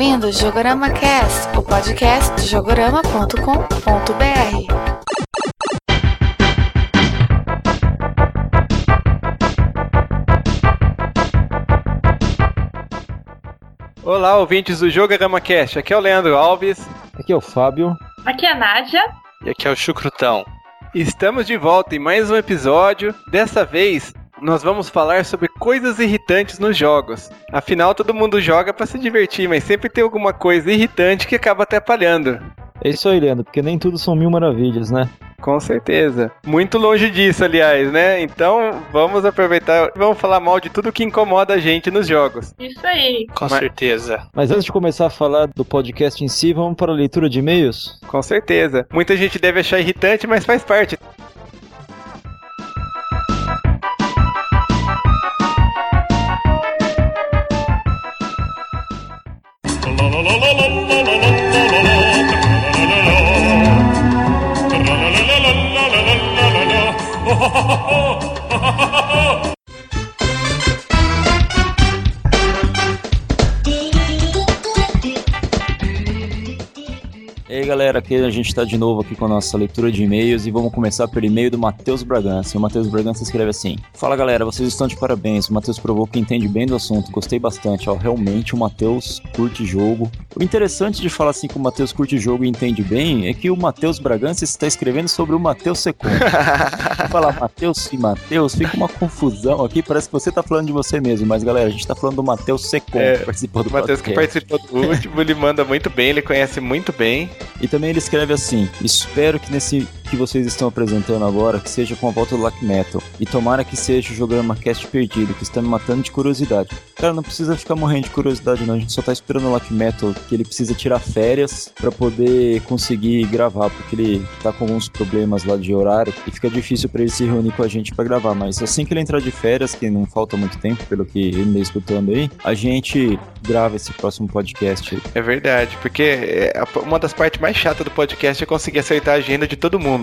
ouvindo Jogorama Cast, o podcast de jogorama.com.br. Olá, ouvintes do Jogorama Cast. Aqui é o Leandro Alves. Aqui é o Fábio. Aqui é a Nádia. E aqui é o Chucrutão. Estamos de volta em mais um episódio. Dessa vez, nós vamos falar sobre coisas irritantes nos jogos. Afinal, todo mundo joga para se divertir, mas sempre tem alguma coisa irritante que acaba atrapalhando. É isso aí, Leandro, porque nem tudo são mil maravilhas, né? Com certeza. Muito longe disso, aliás, né? Então, vamos aproveitar e vamos falar mal de tudo que incomoda a gente nos jogos. Isso aí. Com Mas- certeza. Mas antes de começar a falar do podcast em si, vamos para a leitura de e-mails? Com certeza. Muita gente deve achar irritante, mas faz parte. E galera, aqui a gente está de novo aqui com a nossa leitura de e-mails e vamos começar pelo e-mail do Matheus Bragança. O Matheus Bragança escreve assim: Fala galera, vocês estão de parabéns. O Matheus provou que entende bem do assunto, gostei bastante. Ó, realmente o Matheus curte jogo. O interessante de falar assim que o Matheus curte jogo e entende bem é que o Matheus Bragança está escrevendo sobre o Matheus Secom. falar Matheus e Matheus, fica uma confusão aqui, parece que você tá falando de você mesmo, mas galera, a gente tá falando do Matheus Secom, É, que participou do O Matheus que participou do último, ele manda muito bem, ele conhece muito bem. E também ele escreve assim: Espero que nesse que vocês estão apresentando agora que seja com a volta do Black Metal. E tomara que seja o Jogama Cast perdido, que está me matando de curiosidade. Cara, não precisa ficar morrendo de curiosidade, não. A gente só tá esperando o Black Metal, que ele precisa tirar férias pra poder conseguir gravar, porque ele tá com alguns problemas lá de horário e fica difícil pra ele se reunir com a gente pra gravar. Mas assim que ele entrar de férias, que não falta muito tempo, pelo que ele anda escutando aí, a gente grava esse próximo podcast. É verdade, porque é, uma das partes mais chatas do podcast é conseguir acertar a agenda de todo mundo.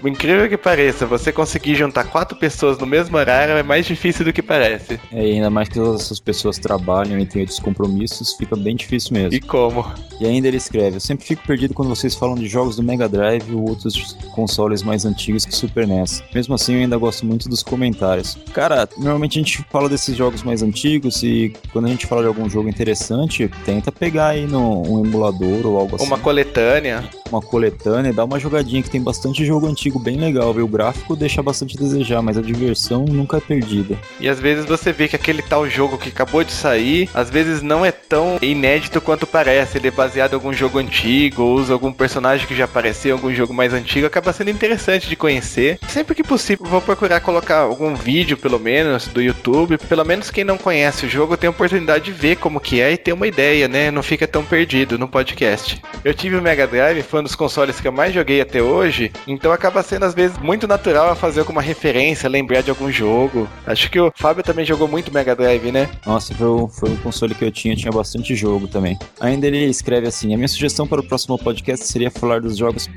Por incrível que pareça, você conseguir juntar quatro pessoas no mesmo horário é mais difícil do que parece. É, ainda mais que essas pessoas trabalham e têm outros compromissos, fica bem difícil mesmo. E como? E ainda ele escreve: Eu sempre fico perdido quando vocês falam de jogos do Mega Drive ou outros consoles mais antigos que Super NES. Mesmo assim, eu ainda gosto muito dos comentários. Cara, normalmente a gente fala desses jogos mais antigos e quando a gente fala de algum jogo interessante, tenta pegar aí no, um emulador ou algo assim. Uma coletânea. Uma coletânea, dá uma jogadinha que tem bastante jogo antigo bem legal, viu? O gráfico deixa bastante a desejar, mas a diversão nunca é perdida. E às vezes você vê que aquele tal jogo que acabou de sair, às vezes não é tão inédito quanto parece. Ele é baseado em algum jogo antigo, ou usa algum personagem que já apareceu em algum jogo mais antigo, acaba sendo interessante de conhecer. Sempre que possível, vou procurar colocar algum vídeo, pelo menos, do YouTube. Pelo menos quem não conhece o jogo tem a oportunidade de ver como que é e ter uma ideia, né? Não fica tão perdido no podcast. Eu tive o Mega Drive, foi dos consoles que eu mais joguei até hoje, então acaba sendo às vezes muito natural a fazer alguma referência, lembrar de algum jogo. Acho que o Fábio também jogou muito Mega Drive, né? Nossa, foi, o- foi o console que eu tinha, tinha bastante jogo também. Ainda ele escreve assim: a minha sugestão para o próximo podcast seria falar dos jogos.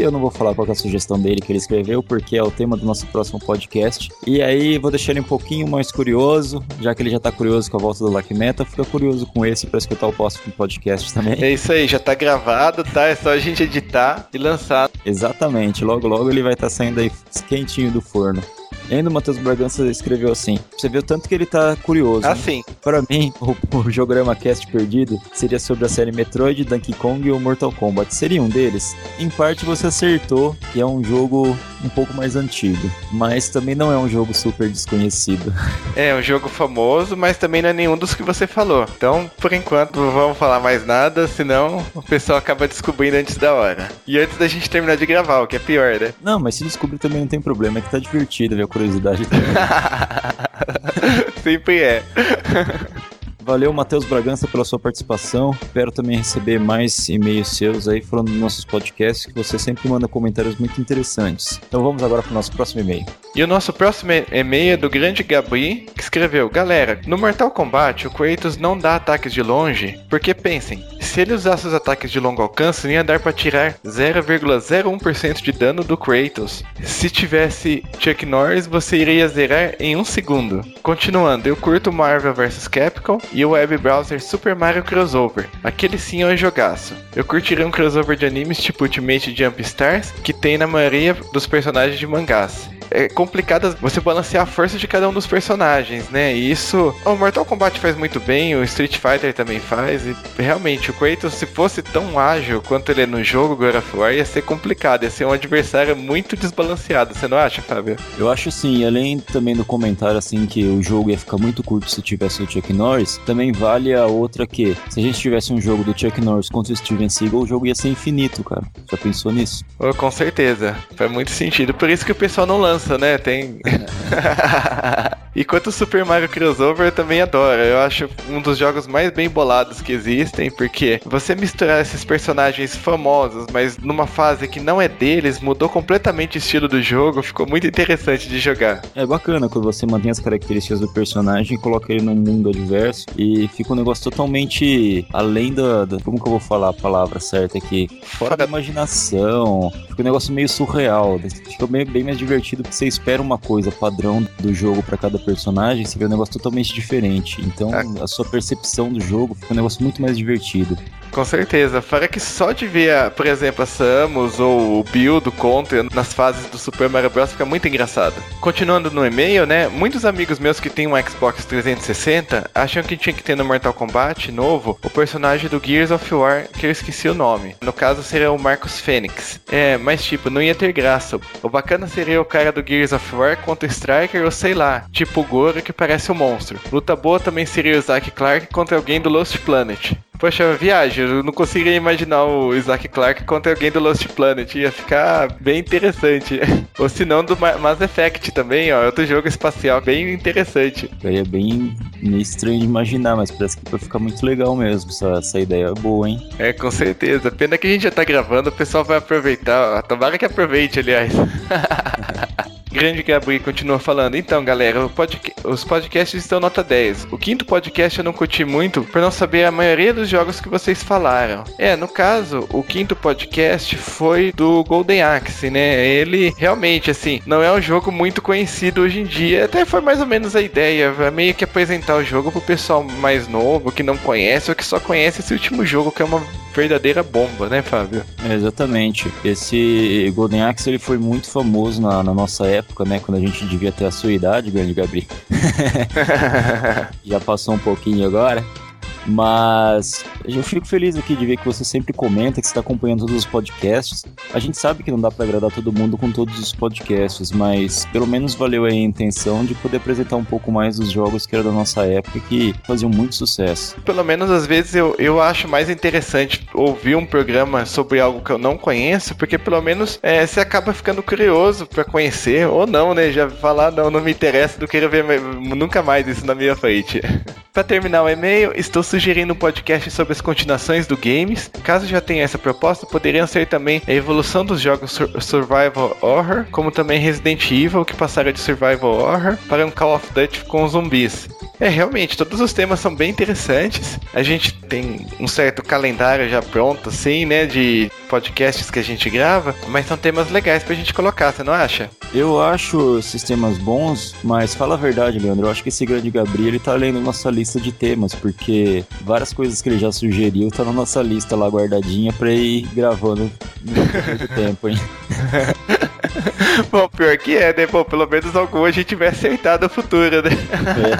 Eu não vou falar qual é a sugestão dele que ele escreveu, porque é o tema do nosso próximo podcast. E aí vou deixar ele um pouquinho mais curioso, já que ele já tá curioso com a volta do Black Metal, fica curioso com esse para escutar o próximo podcast também. É isso aí, já tá gravado, tá? É só a gente editar e lançar. Exatamente, logo logo ele vai estar saindo aí quentinho do forno. E ainda o Matheus Bragança escreveu assim: Você o tanto que ele tá curioso. né? Assim, Para mim, o, o Jogorama Cast perdido seria sobre a série Metroid, Donkey Kong ou Mortal Kombat. Seria um deles? Em parte você acertou que é um jogo um pouco mais antigo, mas também não é um jogo super desconhecido. é um jogo famoso, mas também não é nenhum dos que você falou. Então, por enquanto, não vamos falar mais nada, senão o pessoal acaba descobrindo antes da hora. E antes da gente terminar de gravar, o que é pior, né? Não, mas se descobrir também não tem problema, é que tá divertido ver curiosidade. Sempre é. Valeu, Matheus Bragança, pela sua participação. Espero também receber mais e-mails seus aí falando dos nossos podcasts, que você sempre manda comentários muito interessantes. Então vamos agora para o nosso próximo e-mail. E o nosso próximo e-mail é do grande Gabri, que escreveu: Galera, no Mortal Kombat o Kratos não dá ataques de longe, porque pensem, se ele usasse os ataques de longo alcance, ia dar pra tirar 0,01% de dano do Kratos. Se tivesse Chuck Norris, você iria zerar em um segundo. Continuando, eu curto Marvel vs Capcom e o web browser Super Mario Crossover. Aquele sim é um jogaço. Eu curtiria um crossover de animes tipo Ultimate Jump Stars, que tem na maioria dos personagens de mangás é complicado você balancear a força de cada um dos personagens, né? E isso o Mortal Kombat faz muito bem, o Street Fighter também faz. E realmente, o Kratos, se fosse tão ágil quanto ele é no jogo God of War, ia ser complicado, ia ser um adversário muito desbalanceado. Você não acha, Fábio? Eu acho sim, além também do comentário assim que o jogo ia ficar muito curto se tivesse o Chuck Norris, também vale a outra que se a gente tivesse um jogo do Chuck Norris contra o Steven Seagal, o jogo ia ser infinito, cara. Já pensou nisso? Oh, com certeza. Faz muito sentido. Por isso que o pessoal não lança lança, né? Tem. e quanto o Super Mario Crossover eu também adoro. Eu acho um dos jogos mais bem bolados que existem, porque você misturar esses personagens famosos, mas numa fase que não é deles, mudou completamente o estilo do jogo, ficou muito interessante de jogar. É bacana quando você mantém as características do personagem e coloca ele num mundo adverso e fica um negócio totalmente além da, da como que eu vou falar a palavra certa aqui? Fora da imaginação. Fica um negócio meio surreal. Fica bem, bem mais divertido você espera uma coisa padrão do jogo para cada personagem, você vê um negócio totalmente diferente. Então a sua percepção do jogo fica um negócio muito mais divertido. Com certeza. Fora que só de ver, por exemplo, a Samus ou o Bill do Contra nas fases do Super Mario Bros. fica muito engraçado. Continuando no e-mail, né? Muitos amigos meus que têm um Xbox 360 acham que tinha que ter no Mortal Kombat novo o personagem do Gears of War, que eu esqueci o nome. No caso seria o Marcus Fênix. É, mas tipo, não ia ter graça. O bacana seria o cara do Gears of War contra o Striker ou sei lá, tipo o Goro que parece um monstro. Luta boa também seria o Zack Clark contra alguém do Lost Planet. Poxa, viagem, eu não conseguiria imaginar o Isaac Clarke contra alguém do Lost Planet. Ia ficar bem interessante. Ou se não, do Mass Effect também, ó. Outro jogo espacial bem interessante. É bem meio estranho de imaginar, mas parece que vai ficar muito legal mesmo. Essa, essa ideia é boa, hein? É, com certeza. Pena que a gente já tá gravando, o pessoal vai aproveitar. Tomara que aproveite, aliás. Grande Gabriel continua falando. Então, galera, podca os podcasts estão nota 10. O quinto podcast eu não curti muito por não saber a maioria dos jogos que vocês falaram. É, no caso, o quinto podcast foi do Golden Axe, né? Ele realmente, assim, não é um jogo muito conhecido hoje em dia. Até foi mais ou menos a ideia, meio que apresentar o jogo pro pessoal mais novo, que não conhece ou que só conhece esse último jogo, que é uma verdadeira bomba, né, Fábio? É, exatamente. Esse Golden Axe ele foi muito famoso na, na, nossa época, né? Quando a gente devia ter a sua idade, grande Gabriel. Já passou um pouquinho agora. Mas eu fico feliz aqui de ver que você sempre comenta, que está acompanhando todos os podcasts. A gente sabe que não dá para agradar todo mundo com todos os podcasts, mas pelo menos valeu a intenção de poder apresentar um pouco mais dos jogos que era da nossa época que faziam muito sucesso. Pelo menos às vezes eu, eu acho mais interessante ouvir um programa sobre algo que eu não conheço, porque pelo menos é, você acaba ficando curioso para conhecer, ou não, né? Já falar, não, não me interessa, não quero ver nunca mais isso na minha frente. para terminar o e-mail, estou sugerindo um podcast sobre as continuações do games. Caso já tenha essa proposta, poderiam ser também a evolução dos jogos sur Survival Horror, como também Resident Evil, que passaram de Survival Horror para um Call of Duty com zumbis. É, realmente, todos os temas são bem interessantes. A gente tem um certo calendário já pronto, assim, né, de podcasts que a gente grava, mas são temas legais pra gente colocar, você não acha? Eu acho esses temas bons, mas fala a verdade, Leandro, eu acho que esse grande Gabriel, ele tá lendo nossa lista de temas, porque várias coisas que ele já sugeriu tá na nossa lista lá guardadinha pra ir gravando no tempo, hein? Bom, pior que é, né? Bom, pelo menos algum a gente vai acertar no futuro, né? É.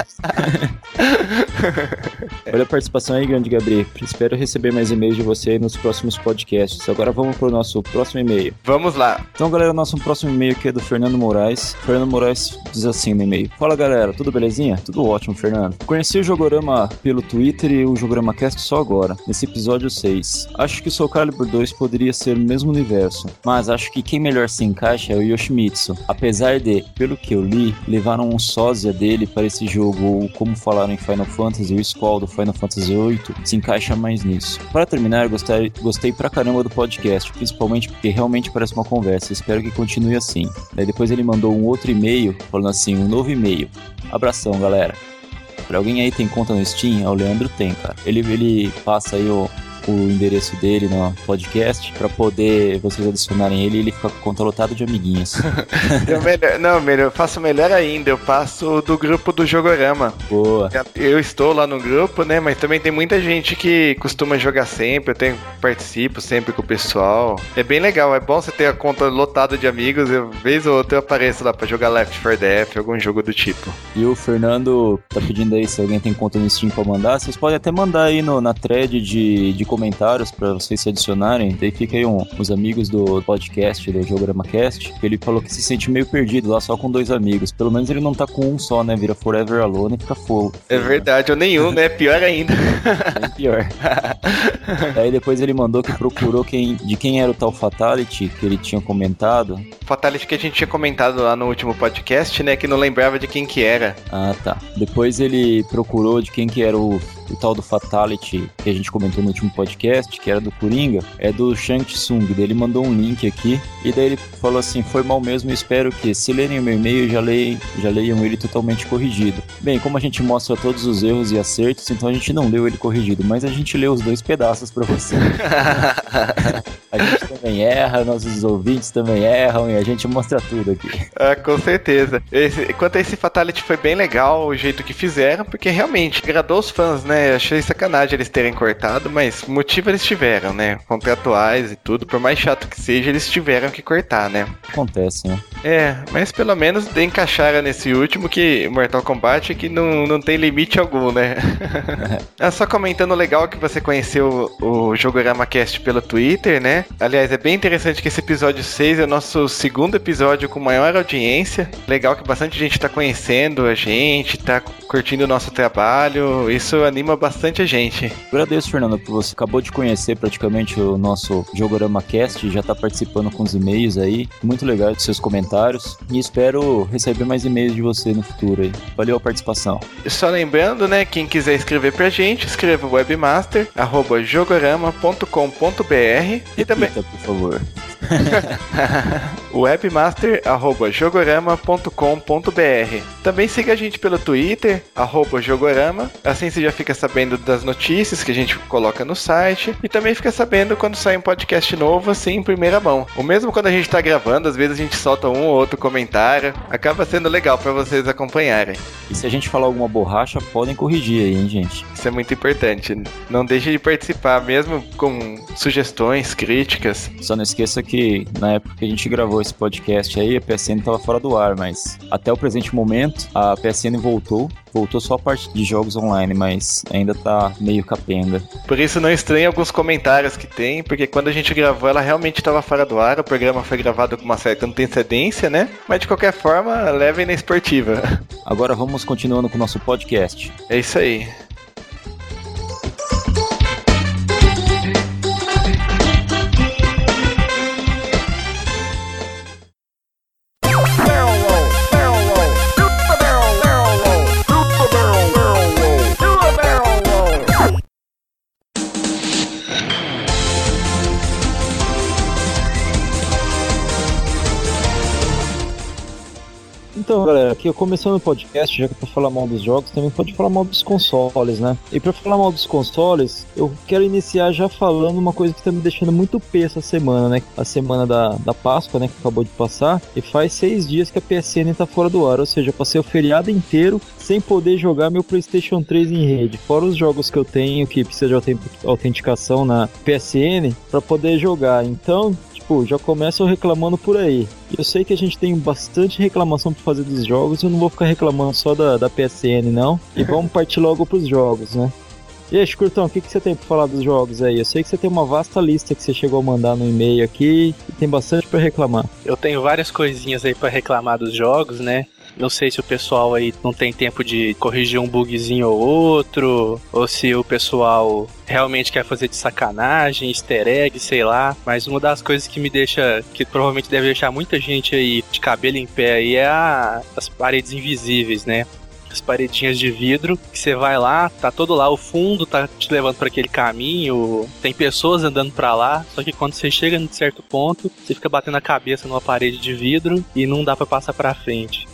Olha a participação aí, grande Gabriel. Espero receber mais e-mails de você nos próximos podcasts. Agora vamos pro nosso próximo e-mail. Vamos lá. Então, galera, nosso próximo e-mail aqui é do Fernando Moraes. Fernando Moraes diz assim no e-mail: Fala, galera, tudo belezinha? Tudo ótimo, Fernando. Conheci o Jogorama pelo Twitter e o Jogorama Cast só agora, nesse episódio 6. Acho que o Soul Calibur 2 poderia ser o mesmo universo, mas acho que quem melhor se encaixa é o Yoshimitsu. Apesar de, pelo que eu li, levaram um sósia dele para esse jogo, ou como falaram em Final Fantasy, o Squall do Final Fantasy VIII se encaixa mais nisso. Para terminar, gostei, gostei pra caramba do podcast, principalmente porque realmente parece uma conversa. Espero que continue assim. Daí depois ele mandou um outro e-mail, falando assim, um novo e-mail. Abração, galera. Pra alguém aí tem conta no Steam, é o Leandro tem, cara. Ele, ele passa aí o, o endereço dele no podcast para poder vocês adicionarem ele e ele fica com conta lotado de amiguinhos. melhor, não, melhor, eu faço melhor ainda, eu passo do grupo do Jogorama. Boa. Eu estou lá no grupo, né? Mas também tem muita gente que costuma jogar sempre, eu tenho, participo sempre com o pessoal. É bem legal, é bom você ter a conta lotada de amigos, eu, vez ou outra eu apareço lá pra jogar Left 4 Dead, algum jogo do tipo. E o Fernando tá pedindo aí se alguém tem conta no Steam pra mandar, vocês podem até mandar aí no, na thread de, de comentários para vocês se adicionarem. Daí fica aí um, os amigos do podcast, do Jogorama Cast, que ele falou que se sente meio perdido lá só com dois amigos. Pelo menos ele não tá com um só, né? Vira Forever Alone e fica fogo. É verdade, ou nenhum, né? Pior ainda. Bem pior. Aí depois ele mandou que procurou quem, de quem era o tal Fatality que ele tinha comentado. Fatality que a gente tinha comentado lá no último podcast, né? Que não lembrava de quem que era. Ah, tá. Depois ele procurou de quem que era o o tal do Fatality que a gente comentou no último podcast, que era do Coringa, é do Shang Tsung. Ele mandou um link aqui e daí ele falou assim: foi mal mesmo, espero que se lerem o meu e-mail já, leem, já leiam ele totalmente corrigido. Bem, como a gente mostra todos os erros e acertos, então a gente não leu ele corrigido, mas a gente leu os dois pedaços para você. a gente também erra, nossos ouvintes também erram e a gente mostra tudo aqui. Ah, com certeza. Esse, quanto a esse Fatality foi bem legal o jeito que fizeram, porque realmente agradou os fãs, né? É, achei sacanagem eles terem cortado, mas motivo eles tiveram, né? Contratuais e tudo, por mais chato que seja, eles tiveram que cortar, né? Acontece, né? É, mas pelo menos encaixaram nesse último que Mortal Kombat que não, não tem limite algum, né? é só comentando legal que você conheceu o Jogorama Cast pelo Twitter, né? Aliás, é bem interessante que esse episódio 6 é o nosso segundo episódio com maior audiência. Legal que bastante gente tá conhecendo a gente, tá curtindo o nosso trabalho. Isso anima anima bastante a gente. Agradeço, Fernando, por você acabou de conhecer praticamente o nosso Jogorama Cast, já está participando com os e-mails aí. Muito legal os seus comentários e espero receber mais e-mails de você no futuro aí. Valeu a participação. Só lembrando, né, quem quiser escrever pra gente, escreva webmaster@jogorama.com.br e também, por favor. webmaster@jogorama.com.br. Também siga a gente pelo Twitter @jogorama, assim você já fica sabendo das notícias que a gente coloca no site e também fica sabendo quando sai um podcast novo assim em primeira mão. O mesmo quando a gente tá gravando, às vezes a gente solta um ou outro comentário, acaba sendo legal para vocês acompanharem. E se a gente falar alguma borracha, podem corrigir aí, hein, gente? Isso é muito importante. Não deixe de participar mesmo com sugestões, críticas. Só não esqueça que na época que a gente gravou esse podcast aí, a PSN estava fora do ar, mas até o presente momento a PSN voltou. Voltou só a parte de jogos online, mas ainda tá meio capenga. Por isso não estranhe alguns comentários que tem, porque quando a gente gravou ela realmente estava fora do ar, o programa foi gravado com uma certa antecedência, né? Mas de qualquer forma, levem na esportiva. Agora vamos continuando com o nosso podcast. É isso aí. Galera, aqui eu começando o podcast, já que é pra falar mal dos jogos, também pode falar mal dos consoles, né? E para falar mal dos consoles, eu quero iniciar já falando uma coisa que tá me deixando muito pé essa semana, né? A semana da, da Páscoa, né? Que acabou de passar. E faz seis dias que a PSN tá fora do ar. Ou seja, eu passei o feriado inteiro sem poder jogar meu PlayStation 3 em rede. Fora os jogos que eu tenho que precisa de autenticação na PSN para poder jogar. Então, já começam reclamando por aí. Eu sei que a gente tem bastante reclamação para fazer dos jogos, eu não vou ficar reclamando só da, da PSN, não. E vamos partir logo pros jogos, né? E aí, Curtão, o que, que você tem para falar dos jogos aí? Eu sei que você tem uma vasta lista que você chegou a mandar no e-mail aqui e tem bastante para reclamar. Eu tenho várias coisinhas aí para reclamar dos jogos, né? Não sei se o pessoal aí não tem tempo de corrigir um bugzinho ou outro, ou se o pessoal realmente quer fazer de sacanagem, easter egg, sei lá. Mas uma das coisas que me deixa, que provavelmente deve deixar muita gente aí de cabelo em pé aí é a, as paredes invisíveis, né? as paredinhas de vidro, que você vai lá, tá todo lá, o fundo tá te levando para aquele caminho, tem pessoas andando para lá, só que quando você chega em certo ponto, você fica batendo a cabeça numa parede de vidro e não dá para passar para frente.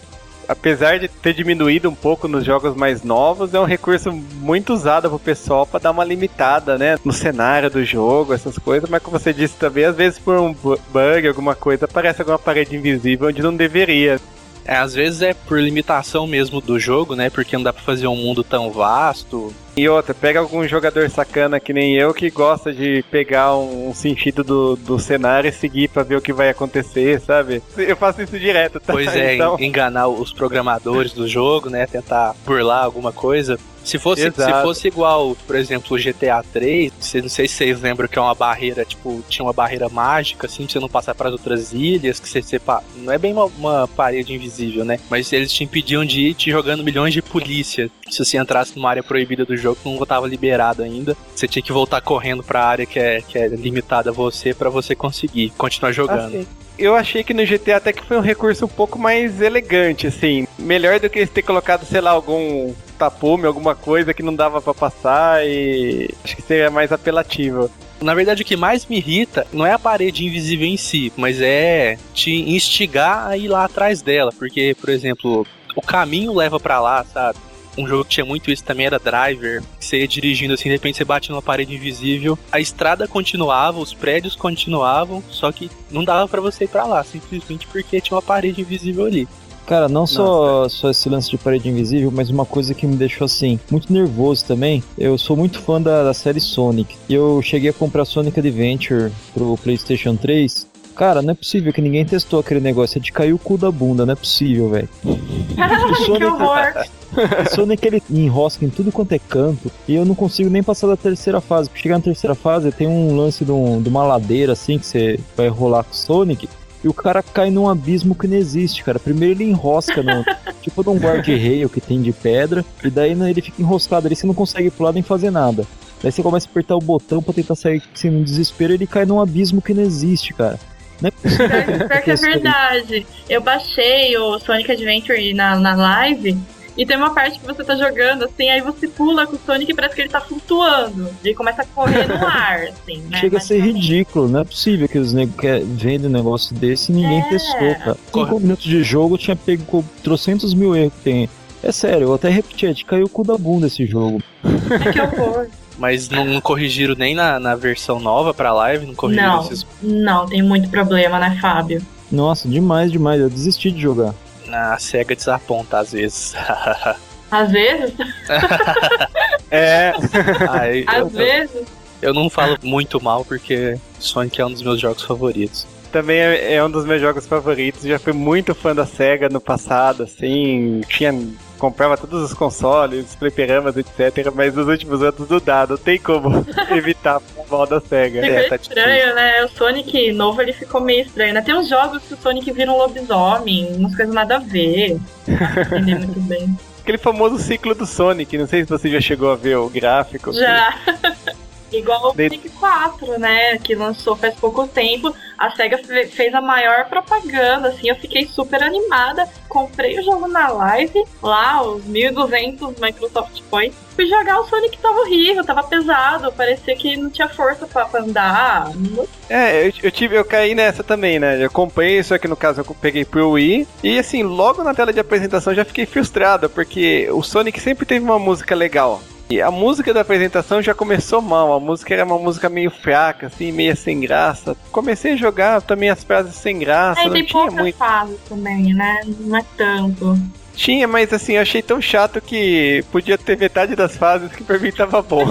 Apesar de ter diminuído um pouco nos jogos mais novos, é um recurso muito usado pro pessoal para dar uma limitada, né, no cenário do jogo, essas coisas, mas como você disse também, às vezes por um bug, alguma coisa, aparece alguma parede invisível onde não deveria. É, às vezes é por limitação mesmo do jogo, né? Porque não dá pra fazer um mundo tão vasto. E outra, pega algum jogador sacana que nem eu que gosta de pegar um, um sentido do, do cenário e seguir pra ver o que vai acontecer, sabe? Eu faço isso direto, tá? Pois é, então... enganar os programadores do jogo, né? Tentar burlar alguma coisa. Se fosse, se fosse igual, por exemplo, o GTA 3, não sei se vocês lembram que é uma barreira, tipo, tinha uma barreira mágica, assim, pra você não passar para as outras ilhas, que você separa. Não é bem uma, uma, parede invisível, né? Mas eles te impediam de ir te jogando milhões de polícia. Se você entrasse numa área proibida do jogo, não estava liberado ainda. Você tinha que voltar correndo pra área que é, que é limitada a você para você conseguir continuar jogando. Assim eu achei que no GTA até que foi um recurso um pouco mais elegante, assim. Melhor do que ter colocado, sei lá, algum tapume, alguma coisa que não dava para passar e acho que seria mais apelativo. Na verdade, o que mais me irrita não é a parede invisível em si, mas é te instigar a ir lá atrás dela. Porque, por exemplo, o caminho leva para lá, sabe? Um jogo que tinha muito isso também era Driver. Que você ia dirigindo assim, de repente você bate numa parede invisível. A estrada continuava, os prédios continuavam, só que não dava para você ir pra lá, simplesmente porque tinha uma parede invisível ali. Cara, não só, só esse lance de parede invisível, mas uma coisa que me deixou assim, muito nervoso também. Eu sou muito fã da, da série Sonic. E eu cheguei a comprar Sonic Adventure pro PlayStation 3. Cara, não é possível que ninguém testou aquele negócio. É de cair o cu da bunda, não é possível, velho. que horror! O Sonic ele enrosca em tudo quanto é canto e eu não consigo nem passar da terceira fase. Pra chegar na terceira fase tem um lance de, um, de uma ladeira assim que você vai rolar com o Sonic e o cara cai num abismo que não existe, cara. Primeiro ele enrosca no. tipo num guarda-rail que tem de pedra. E daí né, ele fica enroscado ali, você não consegue pular nem fazer nada. Daí você começa a apertar o botão pra tentar sair assim, no desespero ele cai num abismo que não existe, cara. Não é possível. Pior que é verdade. Eu baixei o Sonic Adventure na, na live e tem uma parte que você tá jogando, assim, aí você pula com o Sonic e parece que ele tá flutuando. E ele começa a correr no ar, assim, né? Chega a ser ridículo, não é possível que os negros vendem um negócio desse e ninguém é. testou, cara. Cinco minutos de jogo tinha pego trocentos mil erros que tem. É sério, eu até repeti, é caiu o cu da bunda esse jogo. É que horror. Mas não corrigiram nem na, na versão nova pra live? Não corrigiram não, esses... Não, tem muito problema, né, Fábio? Nossa, demais, demais. Eu desisti de jogar a SEGA desaponta às vezes. Às vezes? é. Aí, às eu, vezes? Eu, eu não falo muito mal porque Sonic é um dos meus jogos favoritos também é, é, um dos meus jogos favoritos. Já fui muito fã da SEGA no passado, assim. Tinha. Comprava todos os consoles, os fliperamas, etc. Mas nos últimos anos não dá, não tem como evitar o mal da SEGA. É, tá estranho, difícil. né? O Sonic novo ele ficou meio estranho. Né? Tem uns jogos que o Sonic vira um lobisomem, umas coisas nada a ver. Não muito bem. Aquele famoso ciclo do Sonic, não sei se você já chegou a ver o gráfico. Já. Que... Igual o Sonic 4, né? Que lançou faz pouco tempo. A SEGA fez a maior propaganda, assim. Eu fiquei super animada. Comprei o jogo na live, lá, os 1.200 Microsoft Points. Fui jogar o Sonic tava horrível, tava pesado. Parecia que não tinha força pra, pra andar. É, eu, eu, tive, eu caí nessa também, né? Eu comprei, só que no caso eu peguei pro Wii. E assim, logo na tela de apresentação já fiquei frustrado, porque o Sonic sempre teve uma música legal. E a música da apresentação já começou mal, a música era uma música meio fraca, assim, meio sem graça. Comecei a jogar também as frases sem graça, é, não tem tinha muito. também, né? Não é tanto. Tinha, mas assim, eu achei tão chato que podia ter metade das fases que pra mim tava bom.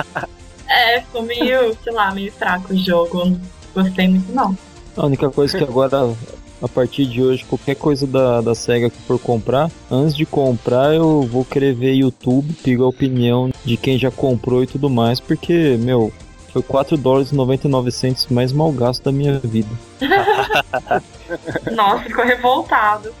é, ficou meio, sei lá, meio fraco o jogo. Não gostei muito não. A única coisa que agora a partir de hoje, qualquer coisa da, da SEGA que for comprar, antes de comprar eu vou querer ver YouTube, pegar a opinião de quem já comprou e tudo mais, porque, meu, foi 4 dólares e 99 centos mais mal gasto da minha vida. Nossa, ficou revoltado.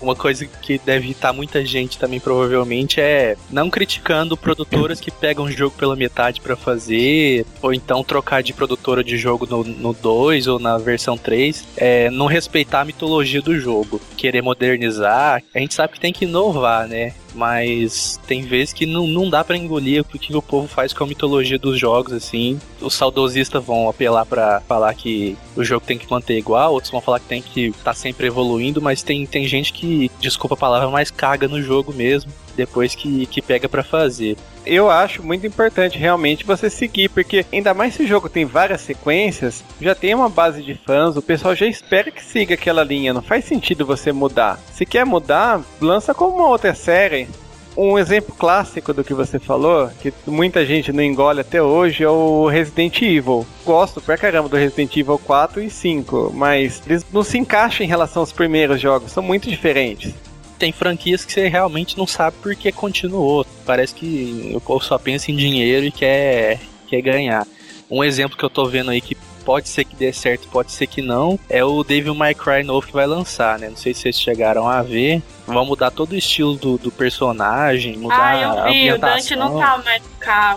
Uma coisa que deve irritar muita gente também, provavelmente, é não criticando produtoras que pegam o jogo pela metade para fazer, ou então trocar de produtora de jogo no 2 ou na versão 3, é, não respeitar a mitologia do jogo, querer modernizar. A gente sabe que tem que inovar, né? Mas tem vezes que não, não dá para engolir o que o povo faz com a mitologia dos jogos, assim. Os saudosistas vão apelar para falar que o jogo tem que manter igual, outros vão falar que tem que estar tá sempre evoluindo, mas tem, tem gente que, desculpa a palavra, mais caga no jogo mesmo, depois que, que pega para fazer eu acho muito importante realmente você seguir, porque ainda mais se o jogo tem várias sequências, já tem uma base de fãs, o pessoal já espera que siga aquela linha, não faz sentido você mudar. Se quer mudar, lança como uma outra série. Um exemplo clássico do que você falou, que muita gente não engole até hoje, é o Resident Evil. Gosto pra caramba do Resident Evil 4 e 5, mas eles não se encaixam em relação aos primeiros jogos, são muito diferentes tem franquias que você realmente não sabe por que continuou. Parece que povo só pensa em dinheiro e quer, quer ganhar. Um exemplo que eu tô vendo aí que pode ser que dê certo, pode ser que não, é o Devil May Cry novo que vai lançar, né? Não sei se vocês chegaram a ver. Vão mudar todo o estilo do, do personagem, mudar ah, eu vi, o Dante não tá mais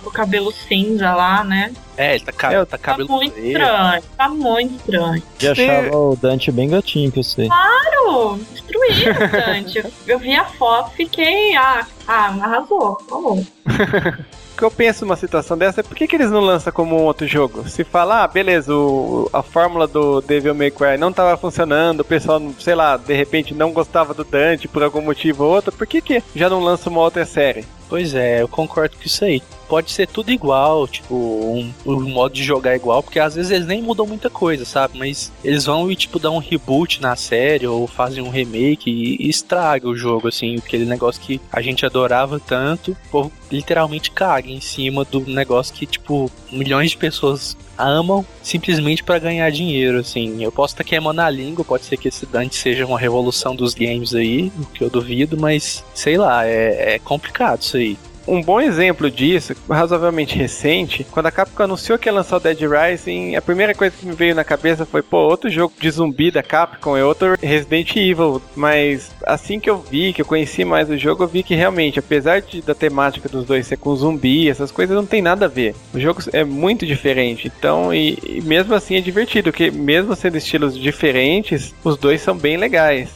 com o cabelo cinza lá, né? É, ele tá, é, tá cabelo Tá muito estranho, tá muito estranho. Eu achava o Dante bem gatinho, que eu sei. Claro! Destruí o Dante. eu vi a foto, fiquei, ah, ah arrasou, falou. que eu penso numa situação dessa é por que, que eles não lançam como um outro jogo? Se falar, ah, beleza, o, a fórmula do Devil May Cry não estava funcionando, o pessoal, sei lá, de repente não gostava do Dante por algum motivo ou outro, por que, que já não lança uma outra série? Pois é, eu concordo com isso aí. Pode ser tudo igual, tipo, um, um, modo de jogar igual, porque às vezes eles nem mudam muita coisa, sabe? Mas eles vão e, tipo, dar um reboot na série ou fazem um remake e, e estraga o jogo, assim, aquele negócio que a gente adorava tanto, o povo literalmente caga em cima do negócio que, tipo, milhões de pessoas amam simplesmente para ganhar dinheiro, assim. Eu posso estar queimando a língua, pode ser que esse Dante seja uma revolução dos games aí, o que eu duvido, mas sei lá, é, é complicado isso aí. Um bom exemplo disso, razoavelmente recente, quando a Capcom anunciou que ia lançar o Dead Rising, a primeira coisa que me veio na cabeça foi, pô, outro jogo de zumbi da Capcom é outro Resident Evil, mas assim que eu vi, que eu conheci mais o jogo, eu vi que realmente, apesar de, da temática dos dois ser com zumbi, essas coisas não tem nada a ver. O jogo é muito diferente, então, e, e mesmo assim é divertido, porque mesmo sendo estilos diferentes, os dois são bem legais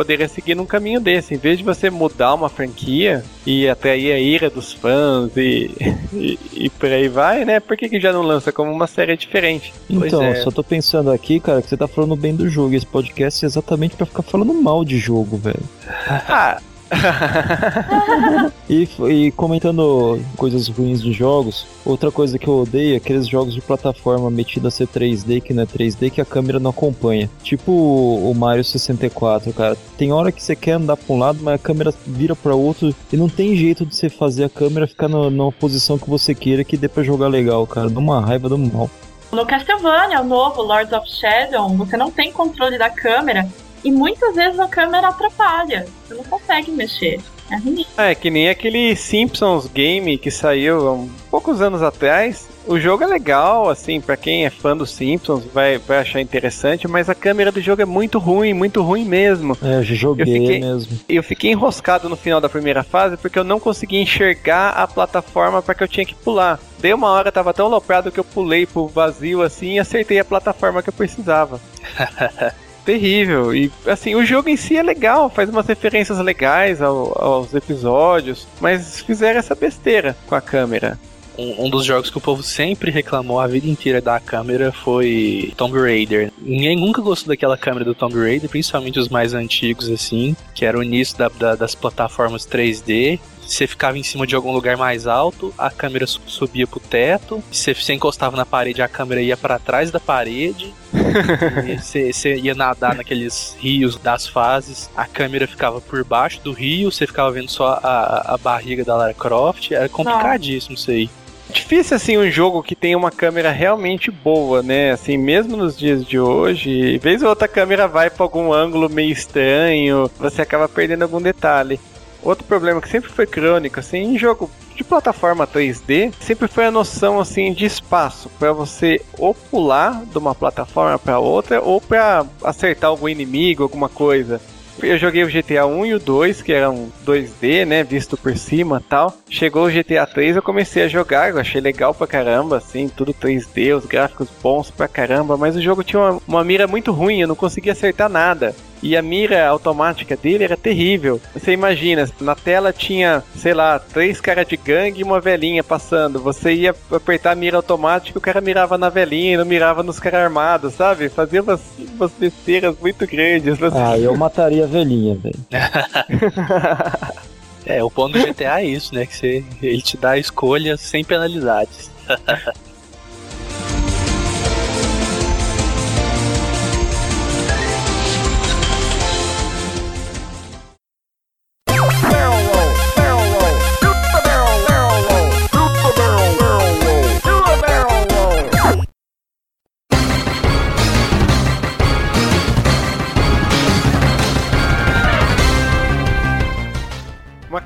poderia seguir num caminho desse. Em vez de você mudar uma franquia e até aí a ira dos fãs e, e, e por aí vai, né? Por que, que já não lança como uma série diferente? Então, é. só tô pensando aqui, cara, que você tá falando bem do jogo. Esse podcast é exatamente para ficar falando mal de jogo, velho. ah, e, e, comentando coisas ruins de jogos, outra coisa que eu odeio é aqueles jogos de plataforma metido a ser 3D que não é 3D que a câmera não acompanha. Tipo o Mario 64, cara. Tem hora que você quer andar pra um lado, mas a câmera vira para outro e não tem jeito de você fazer a câmera ficar na, posição que você queira que dê pra jogar legal, cara. Dá uma raiva do mal. No Castlevania, o novo Lords of Shadow, você não tem controle da câmera e muitas vezes a câmera atrapalha. Você não consegue mexer. É ruim. É, que nem aquele Simpsons game que saiu há poucos anos atrás. O jogo é legal, assim, para quem é fã dos Simpsons vai, vai achar interessante, mas a câmera do jogo é muito ruim, muito ruim mesmo. É, eu joguei eu fiquei, mesmo. Eu fiquei enroscado no final da primeira fase porque eu não conseguia enxergar a plataforma para que eu tinha que pular. Dei uma hora, tava tão loprado que eu pulei pro vazio assim e acertei a plataforma que eu precisava. terrível. E assim, o jogo em si é legal, faz umas referências legais ao, aos episódios, mas fizeram essa besteira com a câmera. Um, um, dos jogos que o povo sempre reclamou a vida inteira da câmera foi Tomb Raider. Ninguém nunca gostou daquela câmera do Tomb Raider, principalmente os mais antigos, assim, que era o início da, da, das plataformas 3D você ficava em cima de algum lugar mais alto, a câmera subia pro teto, se você encostava na parede, a câmera ia para trás da parede, você, você ia nadar naqueles rios das fases, a câmera ficava por baixo do rio, você ficava vendo só a, a barriga da Lara Croft, era complicadíssimo isso aí difícil assim um jogo que tem uma câmera realmente boa, né? Assim, mesmo nos dias de hoje, vez ou outra a câmera vai para algum ângulo meio estranho, você acaba perdendo algum detalhe. Outro problema que sempre foi crônico, assim, em jogo de plataforma 3D, sempre foi a noção assim de espaço para você ou pular de uma plataforma para outra ou para acertar algum inimigo, alguma coisa. Eu joguei o GTA 1 e o 2, que eram 2D, né, visto por cima, tal. Chegou o GTA 3, eu comecei a jogar, eu achei legal pra caramba, assim, tudo 3D, os gráficos bons pra caramba, mas o jogo tinha uma, uma mira muito ruim, eu não conseguia acertar nada. E a mira automática dele era terrível. Você imagina, na tela tinha, sei lá, três caras de gangue e uma velhinha passando. Você ia apertar a mira automática, o cara mirava na velhinha e não mirava nos caras armados, sabe? Fazia umas, umas besteiras muito grandes. Você... Ah, eu mataria a velhinha, velho. É, o ponto do GTA é isso, né? Que você, ele te dá a escolha sem penalidades.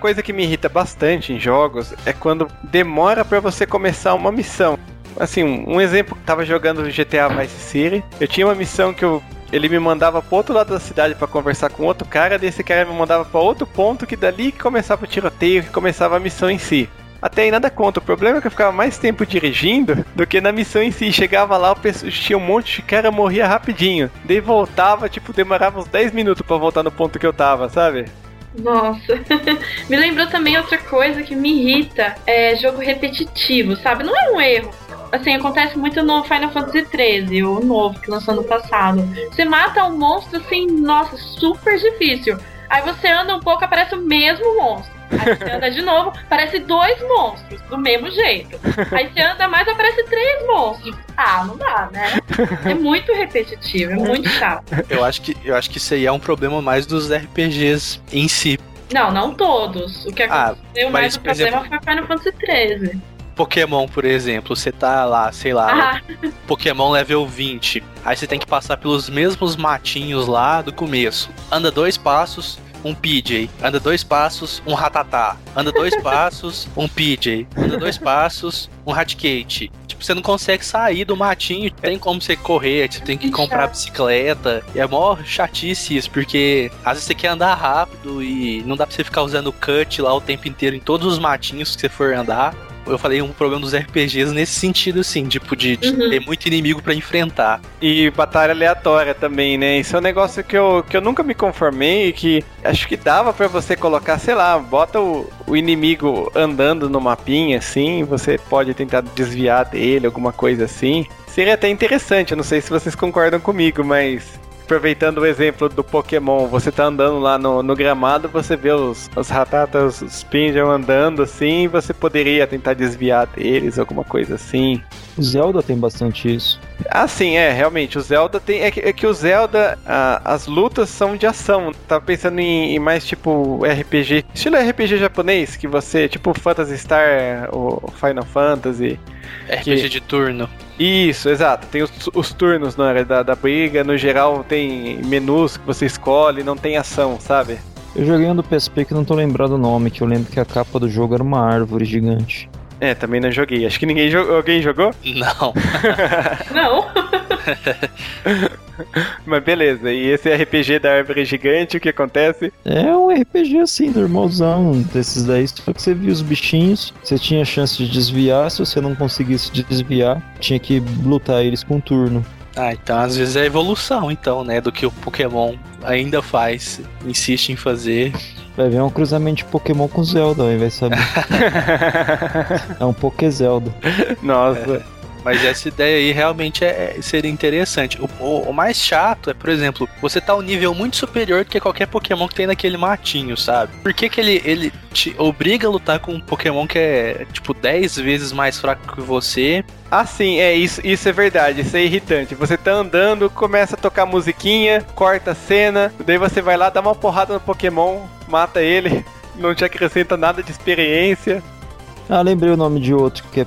coisa que me irrita bastante em jogos é quando demora pra você começar uma missão. Assim, um, exemplo, tava jogando GTA Vice City, eu tinha uma missão que eu ele me mandava pro outro lado da cidade pra conversar com outro cara, desse cara me mandava pra outro ponto que dali que começava o tiroteio, que começava a missão em si. Até aí nada contra. O problema é que eu ficava mais tempo dirigindo do que na missão em si. Chegava lá, o tinha um monte de cara, morria rapidinho. Daí voltava, tipo, demorava uns 10 minutos pra voltar no ponto que eu tava, sabe? Nossa. me lembrou também outra coisa que me irrita. É jogo repetitivo, sabe? Não é um erro. Assim, acontece muito no Final Fantasy XIII, o novo que lançou no passado. Você mata um monstro assim, nossa, super difícil. Aí você anda um pouco, aparece o mesmo monstro. Aí você anda de novo, aparece dois monstros, do mesmo jeito. Aí você anda mais, aparece três monstros. Ah, não dá, né? É muito repetitivo, é muito chato. Eu acho que, eu acho que isso aí é um problema mais dos RPGs em si. Não, não todos. O que Ah, aconteceu mas, mais o por problema exemplo- foi Final Fantasy XIII. Pokémon, por exemplo, você tá lá, sei lá, Ah, Pokémon level 20. Aí você tem que passar pelos mesmos matinhos lá do começo. Anda dois passos, um PJ. Anda dois passos, um Ratatá. Anda dois passos, um PJ. Anda dois passos, um Raticate. Tipo, você não consegue sair do matinho. Tem como você correr, você tem que comprar bicicleta. E é mó chatice isso, porque às vezes você quer andar rápido e não dá pra você ficar usando cut lá o tempo inteiro em todos os matinhos que você for andar. Eu falei um problema dos RPGs nesse sentido, assim, tipo, de, de Uhum. ter muito inimigo pra enfrentar. E batalha aleatória também, né? Isso é um negócio que eu, que eu nunca me conformei e que acho que dava pra você colocar, sei lá, bota o, o inimigo andando no mapinha assim, você pode tentar desviar dele, alguma coisa assim. Seria até interessante, eu não sei se vocês concordam comigo, mas aproveitando o exemplo do Pokémon, você tá andando lá no, no gramado, você vê os, os ratatas, os Pinjam andando assim, você poderia tentar desviar deles, alguma coisa assim. O Zelda tem bastante isso. Ah, sim, é, realmente. O Zelda tem. É que, é que o Zelda, ah, as lutas são de ação. Tava pensando em, em mais tipo RPG. Estilo RPG japonês, que você. Tipo Phantasy Star, o Final Fantasy. RPG de turno. Isso, exato. Tem os, os turnos na hora da, da briga. No geral, tem menus que você escolhe, não tem ação, sabe? Eu joguei um do PSP que não tô lembrado o nome, que eu lembro que a capa do jogo era uma árvore gigante. É, também não joguei. Acho que ninguém jogou. Alguém jogou? Não. não. Mas beleza. E esse RPG da árvore gigante, o que acontece? É um RPG assim, normalzão, desses daí, só que você via os bichinhos, você tinha chance de desviar, se você não conseguisse desviar, tinha que lutar eles com turno. Ah, então às vezes é evolução, então, né? Do que o Pokémon ainda faz, insiste em fazer. Vai ver é um cruzamento de Pokémon com Zelda, aí vai saber. é um Poké Zelda. Nossa. Mas essa ideia aí realmente é, é- seria interessante. O, o- o mais chato é, por exemplo, você tá um nível muito superior do que qualquer Pokémon que tem naquele matinho, sabe? Por que, que ele, ele te obriga a lutar com um Pokémon que é, tipo, 10 vezes mais fraco que você? Ah, sim, é isso, isso é verdade, isso é irritante. Você tá andando, começa a tocar musiquinha, corta a cena, daí você vai lá, dá uma porrada no Pokémon, mata ele, não te acrescenta nada de experiência. Ah, lembrei o nome de outro que é